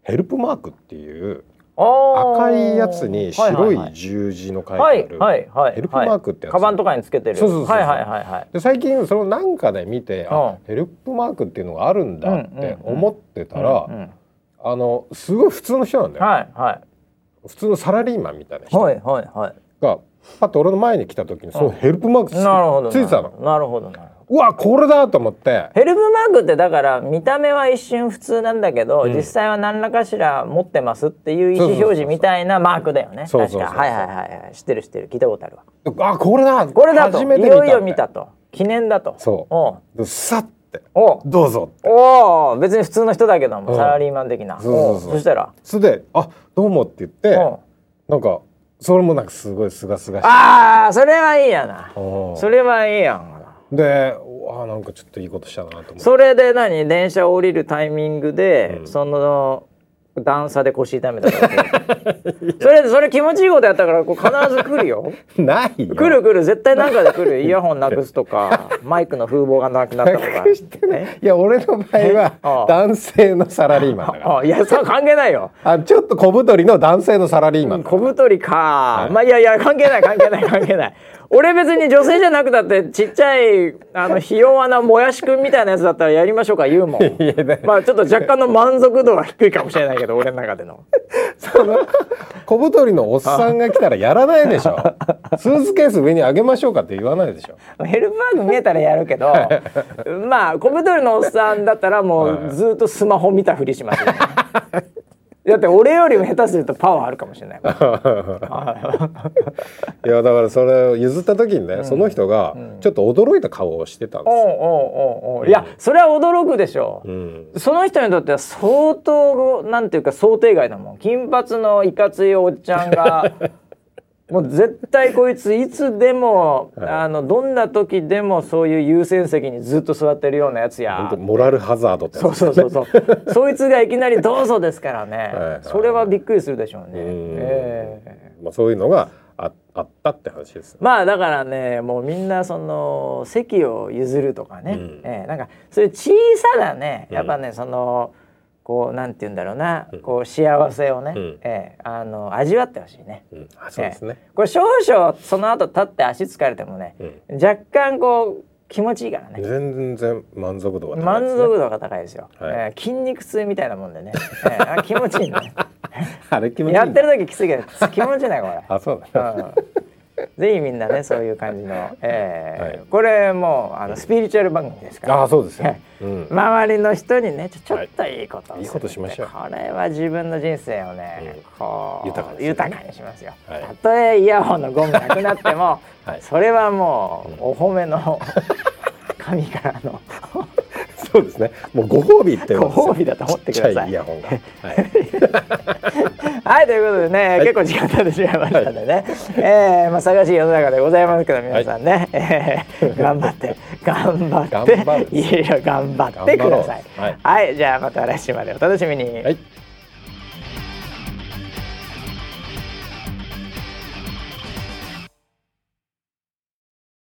ヘルプマークっていううん、赤いやつに白いは十字の書いてあはいるはいはい。ヘルプマークってやつ。カバンとかにつけてる。そうそうそうはいはいはいはい。で最近そのなんかで見て、あうヘルプマークっていうのがあるんだって思ってたら、うんうん。あのすごい普通の人なんだよ、はいはい。普通のサラリーマンみたいな人はいはいはい。がパッと俺の前に来た時にそのヘルプマークつ,、ついてたの。なるほどなうわこれだと思って。ヘルプマークってだから見た目は一瞬普通なんだけど、実際は何らかしら持ってますっていう意思表示みたいなマークだよね。確かはいはいはいはい。知ってる知ってる。聞いたことあるわ。あこれだ。これだと。初めて見た。いよいよ見たと。記念だと。そう。さって。おう。どうぞおお別に普通の人だけども、うん。サラリーマン的な。そうそうそう。おそしたら。それで「あどうも」って言ってう。んなんかそれもなんかすごいすがすがしい。ああそれはいいやな。う。んそれはいいやんでうわなんかちょっといいことしたなと思って。それで何？電車降りるタイミングで、うん。その段差で腰痛めたから (laughs) それそれ気持ちいいことやったからこう必ず来るよ。(laughs) ないよ。来る来る。絶対なんかで来る。イヤホンなくすとかマイクの風防がなくなったとか。え？いや俺の場合あはあ男性のサラリーマンだから。あいやそう関係ないよ。あちょっと小太りの男性のサラリーマンだ小太りか、まあいやいや関係ない関係ない関係ない俺別に女性じゃなくたってちっちゃいあのひ弱なもやしくんみたいなやつだったらやりましょうか言うもんまあちょっと若干の満足度は低いかもしれないけど俺の中での。その小太りのおっさんが来たらやらないでしょ。(laughs) スーツケース上に上げましょうかって言わないでしょ。ヘルプバーグ見えたらやるけど (laughs) まあ小太りのおっさんだったらもうずっとスマホ見たふりしますよ、ね、だって俺よりも下手するとパワーあるかもしれない。(laughs) いやだからそれを譲った時にね、その人がちょっと驚いた顔をしてたんですよ。おうおうおうおう。いやそれは驚くでしょう、うん。その人にとっては相当なんていうか想定外だもん。金髪のいかついおっちゃんが (laughs) もう絶対こいついつでも、あのどんな時でもそういう優先席にずっと座ってるようなやつ本や当モラルハザードってやつ。そうそうそうそう。(laughs) そいつがいきなり「どうぞ」ですからね、はいはい。それはびっくりするでしょうね。うん。ええ。まあそういうのがああったって話です。まあだからねもうみんなその席を譲るとかね、うん。ええ。なんかそういう小さなねやっぱね、そのこうなんて言うんだろうな、こう幸せをね、うんええあの味わってほしいね。うん、あそうですね。ええこれ少々その後立って足疲れてもね、若干こう気持ちいいからね。全然満足度が高い満ですね。足度が高いですよ、はいええ筋肉痛みたいなもんでね、ええあ気持ちいいね (laughs) あれ気持ちいい。やってる時きついけど気持ちいいねこれ。あそうだね。うんぜひみんなねそういう感じの、(laughs) えーはい。これもうあのスピリチュアル番組ですから、あそうですよ。はい。うん。周りの人にねちょっといいことをするいいことしましょう。これは自分の人生をね、うん。こう豊かね。豊かにしますよ、はい。たとえイヤホンのゴムなくなっても、はい。それはもうお褒めの (laughs) 神からのそうですね。もうご褒美ってご褒美だと思ってください。い。はい。はいということでね、結構時間経ってしまいましたんでね、えーまあ探しい世の中でございますけど皆さんね、えー頑張って (laughs) 頑張っていろいろ頑張ってください。はい、じゃあまた来週までお楽しみに、はい